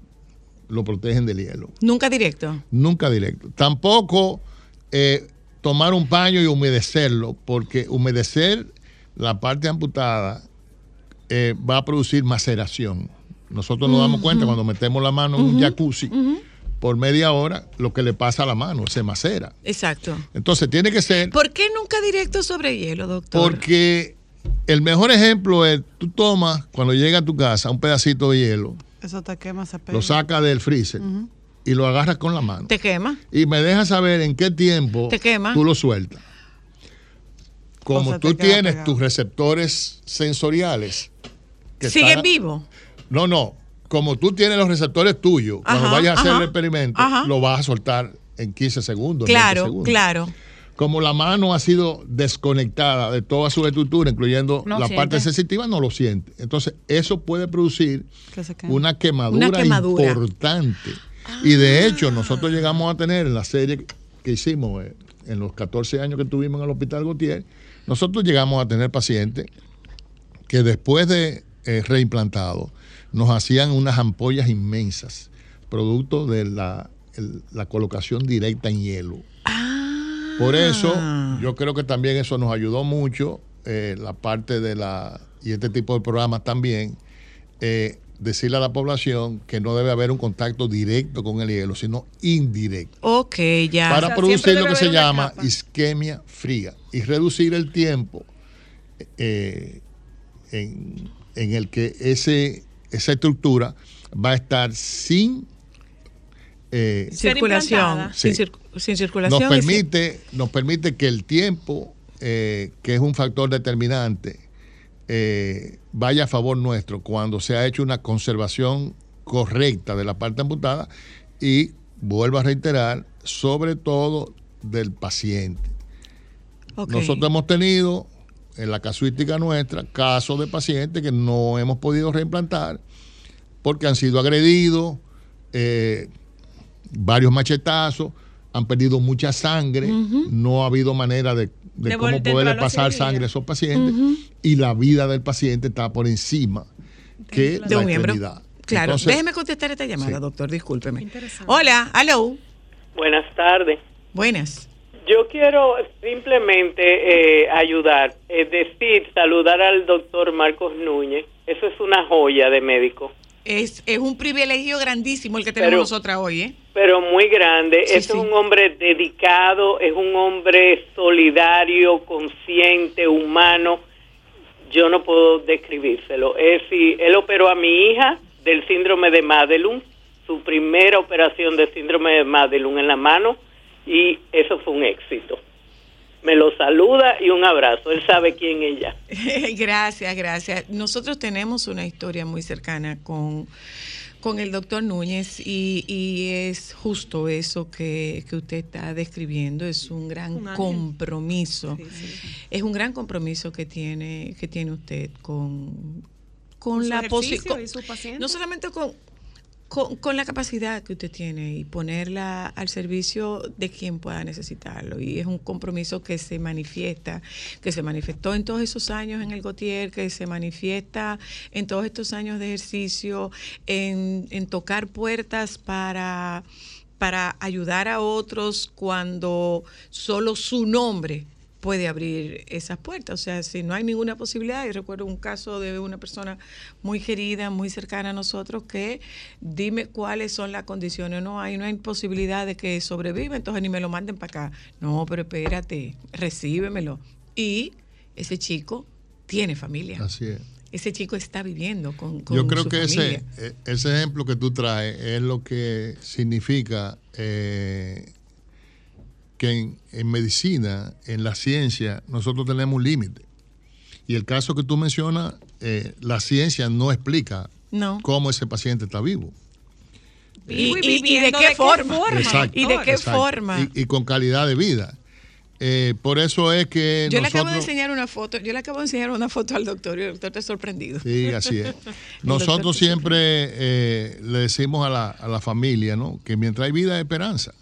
lo protegen del hielo. Nunca directo. Nunca directo. Tampoco eh, tomar un paño y humedecerlo, porque humedecer la parte amputada eh, va a producir maceración. Nosotros nos damos cuenta cuando metemos la mano en un jacuzzi por media hora, lo que le pasa a la mano, se macera. Exacto. Entonces tiene que ser ¿Por qué nunca directo sobre hielo, doctor? porque el mejor ejemplo es, tú tomas cuando llega a tu casa un pedacito de hielo, Eso te quema, se pega. lo sacas del freezer y lo agarras con la mano. ¿Te quema? y me dejas saber en qué tiempo ¿Te quema? tú lo sueltas. Como O tú tienes pegado. tus receptores sensoriales. que ¿Siguen están- vivo? No, no. Como tú tienes los receptores tuyos, cuando vayas a hacer ajá, el experimento, ajá. lo vas a soltar en 15 segundos. en 20 Claro, segundos. claro. Como la mano ha sido desconectada de toda su estructura, incluyendo No la siente. parte sensitiva, no lo siente. Entonces, eso puede producir Que una quemadura, Una quemadura. importante. Y de hecho, nosotros llegamos a tener en la serie que hicimos eh, en los 14 años que tuvimos en el Hospital Gautier, nosotros llegamos a tener pacientes que después de eh, reimplantados nos hacían unas ampollas inmensas, producto de la, el- la colocación directa en hielo. Por eso, yo creo que también eso nos ayudó mucho, eh, la parte de la, y este tipo de programas también, eh, decirle a la población que no debe haber un contacto directo con el hielo, sino indirecto, Ok, ya. para O sea, producir lo que se llama capa. isquemia fría y reducir el tiempo eh, en, en el que ese, esa estructura va a estar sin eh, Circulación. Sí. Sin, circu- sin circulación. nos sin- permite, nos permite que el tiempo, eh, que es un factor determinante eh, vaya a favor nuestro cuando se ha hecho una conservación correcta de la parte amputada y vuelvo a reiterar, sobre todo del paciente. Nosotros hemos tenido en la casuística nuestra casos de pacientes que no hemos podido reimplantar porque han sido agredidos, eh, varios machetazos, han perdido mucha sangre, no ha habido manera de, de De cómo poderle pasar cirugía. sangre a esos pacientes y la vida del paciente está por encima que de la extremidad. Claro, Entonces, déjeme contestar esta llamada, doctor, discúlpeme. Hola, hello. Buenas tardes. Buenas. Yo quiero simplemente eh, ayudar, es decir, saludar al doctor Marcos Núñez. Eso es una joya de médico, Es, es un privilegio grandísimo el que tenemos Pero- nosotras hoy, ¿eh? pero muy grande. Sí, Ese sí. es un hombre dedicado, es un hombre solidario, consciente, humano. Yo no puedo describírselo. Es si él operó a mi hija del síndrome de Madelung, su primera operación de síndrome de Madelung en la mano, y eso fue un éxito. Me lo saluda y un abrazo. Él sabe quién es ella. [laughs] gracias, gracias. Nosotros tenemos una historia muy cercana con, con el doctor Núñez y, y es justo eso que, que usted está describiendo. Es un gran Un compromiso. Es un gran compromiso que tiene, que tiene usted con, con Con su la ejercicio posi- y su paciente. No solamente con, con, con la capacidad que usted tiene y ponerla al servicio de quien pueda necesitarlo. Y es un compromiso que se manifiesta, que se manifestó en todos esos años en el Gautier, que se manifiesta en todos estos años de ejercicio, en, en tocar puertas para, para ayudar a otros cuando solo su nombre puede abrir esas puertas. O sea, si no hay ninguna posibilidad, y recuerdo un caso de una persona muy querida, muy cercana a nosotros, que dime cuáles son las condiciones. No hay, no hay posibilidad de que sobreviva, entonces ni me lo manden para acá. No, pero espérate, recíbemelo. Y ese chico tiene familia. Así es. Ese chico está viviendo con, con Yo creo su que familia. ese, eh, ese ejemplo que tú traes es lo que significa eh, que en, en medicina, en la ciencia, nosotros tenemos un límite. Y el caso que tú mencionas, eh, la ciencia no explica No. cómo ese paciente está vivo. Y, y- y de qué forma. Exacto, Y de qué exacto. forma. Y, y con calidad de vida. Eh, por eso es que Yo le nosotros... acabo de enseñar una foto, yo le acabo de enseñar una foto al doctor y el doctor está sorprendido. Sí, así es. [laughs] Nosotros siempre eh, le decimos a la, a la familia ¿no? que mientras hay vida hay esperanza.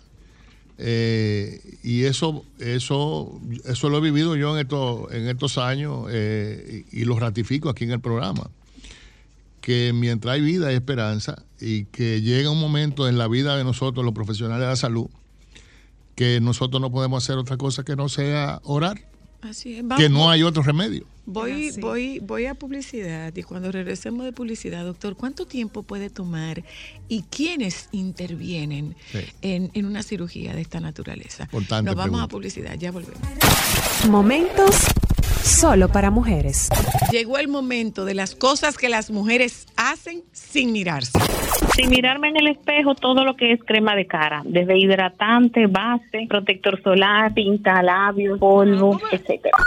Eh, y eso, eso, eso lo he vivido yo en estos, en estos años eh, y, y lo ratifico aquí en el programa. Que mientras hay vida hay esperanza y que llega un momento en la vida de nosotros, los profesionales de la salud, que nosotros no podemos hacer otra cosa que no sea orar, Así es. que no hay otro remedio. Voy, voy, voy a publicidad y cuando regresemos de publicidad, doctor, ¿cuánto tiempo puede tomar y quiénes intervienen Sí. en, en una cirugía de esta naturaleza? Importante Nos vamos pregunta. a publicidad, ya volvemos. Momentos solo para mujeres. Llegó el momento de las cosas que las mujeres hacen sin mirarse. Sin mirarme en el espejo, todo lo que es crema de cara, desde hidratante, base, protector solar, pinta labios, polvo, etcétera.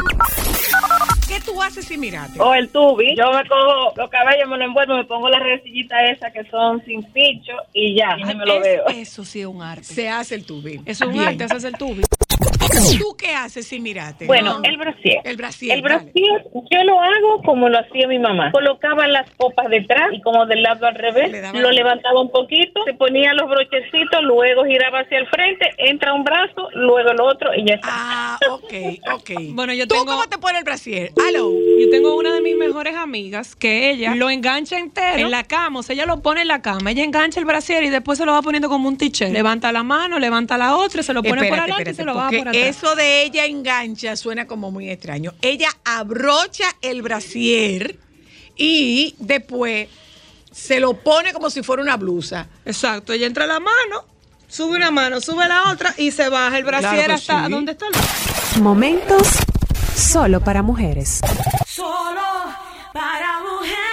¿Qué tú haces sin mirarte? O el tubi. Yo me cojo los cabellos, me lo envuelvo, me pongo la resillita esa que son sin picho y ya, y me lo veo. Eso sí es un arte. Se hace el tubi. Eso es un Bien. arte, haces el tubi. ¿Tú qué haces sin mirarte? Bueno, No. el brasier. El brasier. El brasier yo lo hago como lo hacía mi mamá. Colocaba las copas detrás y como del lado al revés, lo levantaba un poquito, se ponía los brochecitos, luego giraba hacia el frente, entra un brazo, luego el otro y ya está. Ah, ok, ok. [laughs] Bueno, yo ¿Tú tengo, cómo te pones el brasier? Aló. yo tengo una de mis mejores amigas que ella lo engancha entero en la cama, o sea, ella lo pone en la cama, ella engancha el brasier y después se lo va poniendo como un t-shirt. Levanta la mano, levanta la otra, se lo pone por Espérate, adelante y se lo va por atrás. Eso de ella engancha suena como muy extraño. Ella abrocha el brasier y después se lo pone como si fuera una blusa. Exacto, ella entra la mano, sube una mano, sube la otra y se baja el brasier Claro hasta sí. donde está el Momentos solo para mujeres. Solo para mujeres.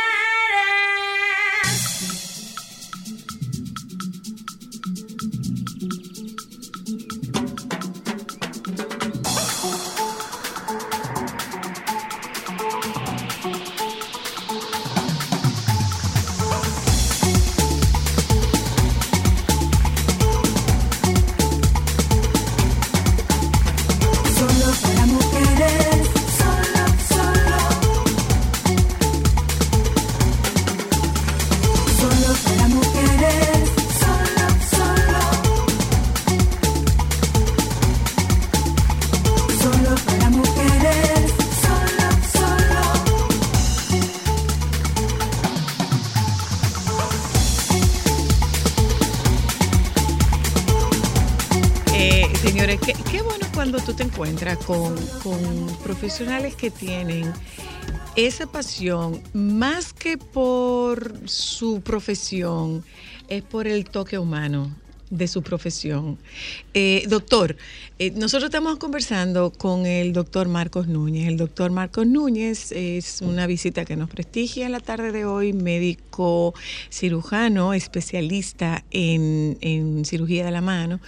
Con profesionales que tienen esa pasión, más que por su profesión, es por el toque humano de su profesión. Eh, doctor, eh, nosotros estamos conversando con el doctor Marcos Núñez. El doctor Marcos Núñez es una visita que nos prestigia en la tarde de hoy, médico cirujano, especialista en, en cirugía de la mano.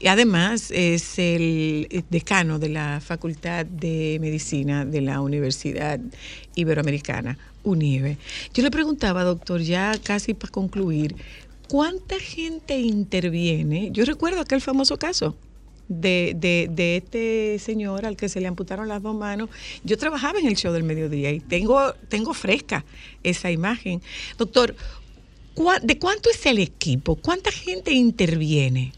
Y además es el decano de la Facultad de Medicina de la Universidad Iberoamericana, UNIBE. Yo le preguntaba, doctor, ya casi para concluir, ¿cuánta gente interviene? Yo recuerdo aquel famoso caso. De, de, este señor al que se le amputaron las dos manos. Yo trabajaba en el show del mediodía y tengo, tengo fresca esa imagen. Doctor, ¿cuá- ¿de cuánto es el equipo? ¿Cuánta gente interviene?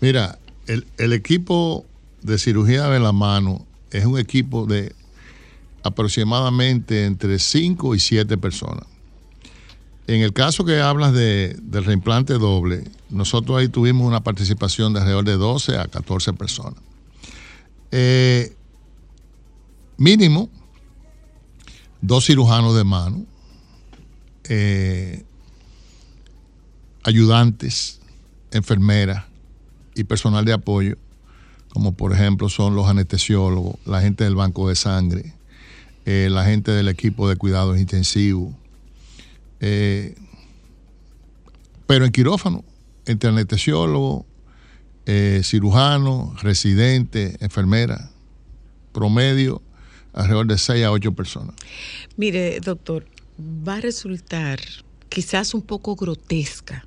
Mira, el, el equipo de cirugía de la mano es un equipo de aproximadamente entre 5 y 7 personas. En el caso que hablas de, del reimplante doble, nosotros ahí tuvimos una participación de alrededor de 12 a 14 personas. Eh, mínimo, dos cirujanos de mano, eh, ayudantes, enfermeras y personal de apoyo, como por ejemplo son los anestesiólogos, la gente del banco de sangre, eh, la gente del equipo de cuidados intensivos. Eh, pero en quirófano, entre anestesiólogo, eh, cirujano, residente, enfermera, promedio, alrededor de 6 a 8 personas. Mire, doctor, va a resultar quizás un poco grotesca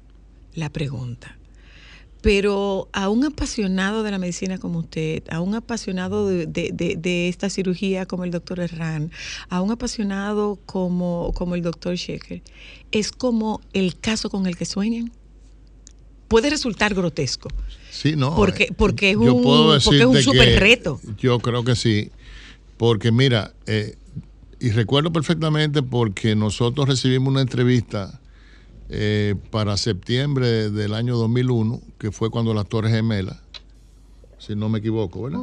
la pregunta, pero a un apasionado de la medicina como usted, a un apasionado de, de- de- de esta cirugía como el doctor Herrán, a un apasionado como, como el doctor Sheker, es como el caso con el que sueñan. Puede resultar grotesco. Sí, no. Porque- eh, porque es un- porque es un que reto. Yo creo que sí. Porque mira, eh, y recuerdo perfectamente porque nosotros recibimos una entrevista eh, para septiembre del año 2001, que fue cuando las Torres Gemelas, si no me equivoco, ¿verdad?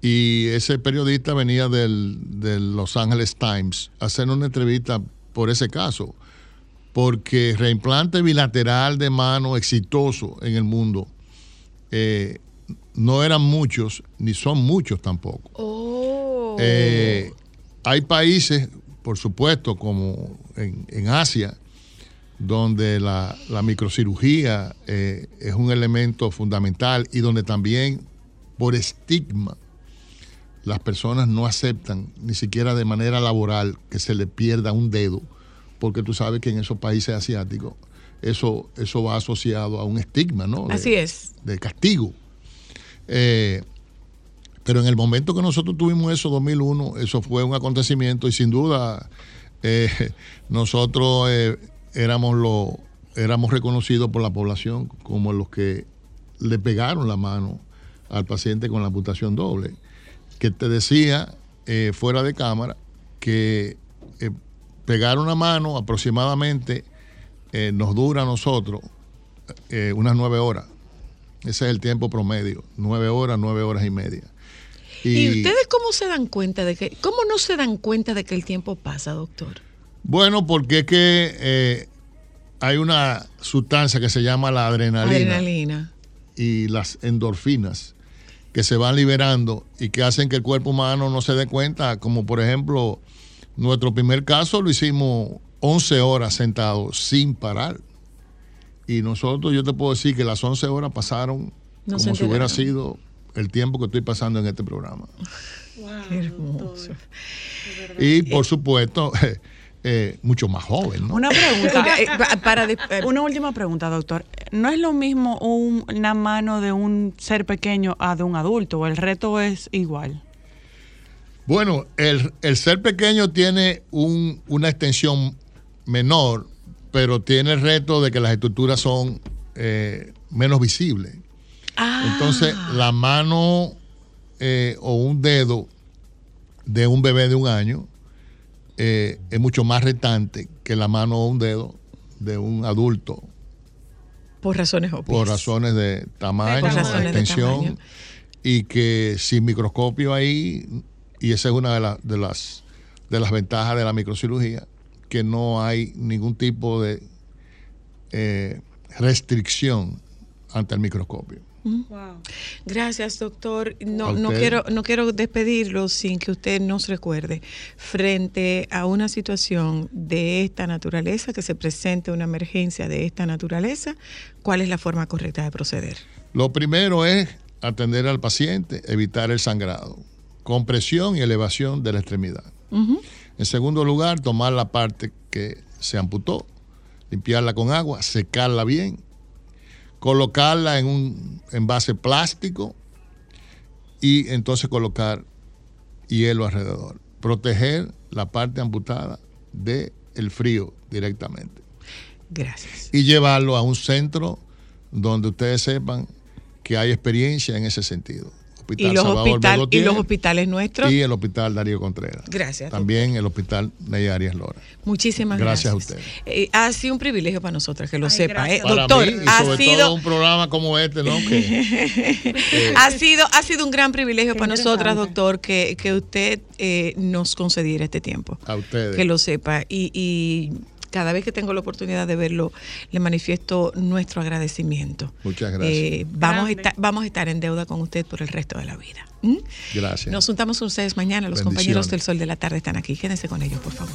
Y ese periodista venía del, del Los Angeles Times a hacer una entrevista por ese caso, porque reimplante bilateral de mano exitoso en el mundo eh, no eran muchos, ni son muchos tampoco. Eh, hay países, por supuesto, como en, en Asia, donde la, la microcirugía eh, es un elemento fundamental y donde también por estigma las personas no aceptan ni siquiera de manera laboral que se le pierda un dedo, porque tú sabes que en esos países asiáticos eso, eso va asociado a un estigma, ¿no? De- Así es. de castigo. Eh, pero en el momento que nosotros tuvimos eso, 2001, eso fue un acontecimiento y sin duda eh, nosotros eh, éramos, lo, éramos reconocidos por la población como los que le pegaron la mano al paciente con la amputación doble. Que te decía eh, fuera de cámara que eh, pegar una mano aproximadamente eh, nos dura a nosotros eh, unas nueve horas. Ese es el tiempo promedio, nueve horas, nueve horas y media. ¿Y, ustedes cómo se dan cuenta de que, cómo no se dan cuenta de que el tiempo pasa, doctor? Bueno, porque es que eh, hay una sustancia que se llama la adrenalina, Adrenalina. y las endorfinas que se van liberando y que hacen que el cuerpo humano no se dé cuenta, como por ejemplo, nuestro primer caso lo hicimos 11 horas sentados sin parar. Y nosotros, yo te puedo decir que las 11 horas pasaron No como si hubiera sido el tiempo que estoy pasando en este programa. Qué hermoso. Y por supuesto, [laughs] eh, mucho más joven, ¿no? Una pregunta. [laughs] Eh, pa- para eh, Una última pregunta, doctor. ¿No es lo mismo un- una mano de un ser pequeño a de un adulto? ¿O el reto es igual? Bueno, el, el ser pequeño tiene un- una extensión menor, pero tiene el reto de que las estructuras son eh, menos visibles. Entonces, la mano eh, o un dedo de un bebé de un año eh, es mucho más retante que la mano o un dedo de un adulto Por razones obvias. por razones de tamaño, Por razones de extensión, tamaño. y que sin microscopio ahí, y esa es una de, la- de las, de las ventajas de la microcirugía, que no hay ningún tipo de eh, restricción ante el microscopio. Gracias, doctor. No, no quiero, no quiero despedirlo sin que usted nos recuerde, frente a una situación de esta naturaleza, que se presente una emergencia de esta naturaleza, ¿cuál es la forma correcta de proceder? Lo primero es atender al paciente, evitar el sangrado, compresión y elevación de la extremidad. En segundo lugar, tomar la parte que se amputó, limpiarla con agua, secarla bien, colocarla en un envase plástico y entonces colocar hielo alrededor. Proteger la parte amputada del el frío directamente. Gracias. Y llevarlo a un centro donde ustedes sepan que hay experiencia en ese sentido. Hospital Y los, Salvador hospital- y los hospitales nuestros. y el Hospital Darío Contreras. Gracias. También el Hospital Ney Arias Lora. Muchísimas Gracias gracias. a usted. Eh, ha sido un privilegio para nosotras que lo sepa. eh. Para Doctor, mí, y ha sobre sido todo un programa como este, ¿no? Que, [laughs] eh, ha sido ha sido un gran privilegio Qué para nosotras, doctor, que, que usted eh, nos concediera este tiempo. a ustedes. Que lo sepa. Y, y cada vez que tengo la oportunidad de verlo, le manifiesto nuestro agradecimiento. Muchas gracias. Eh, vamos, a estar, vamos a estar en deuda con usted por el resto de la vida. ¿Mm? Gracias. Nos juntamos con ustedes mañana. Los compañeros del Sol de la Tarde están aquí. Quédense con ellos, por favor.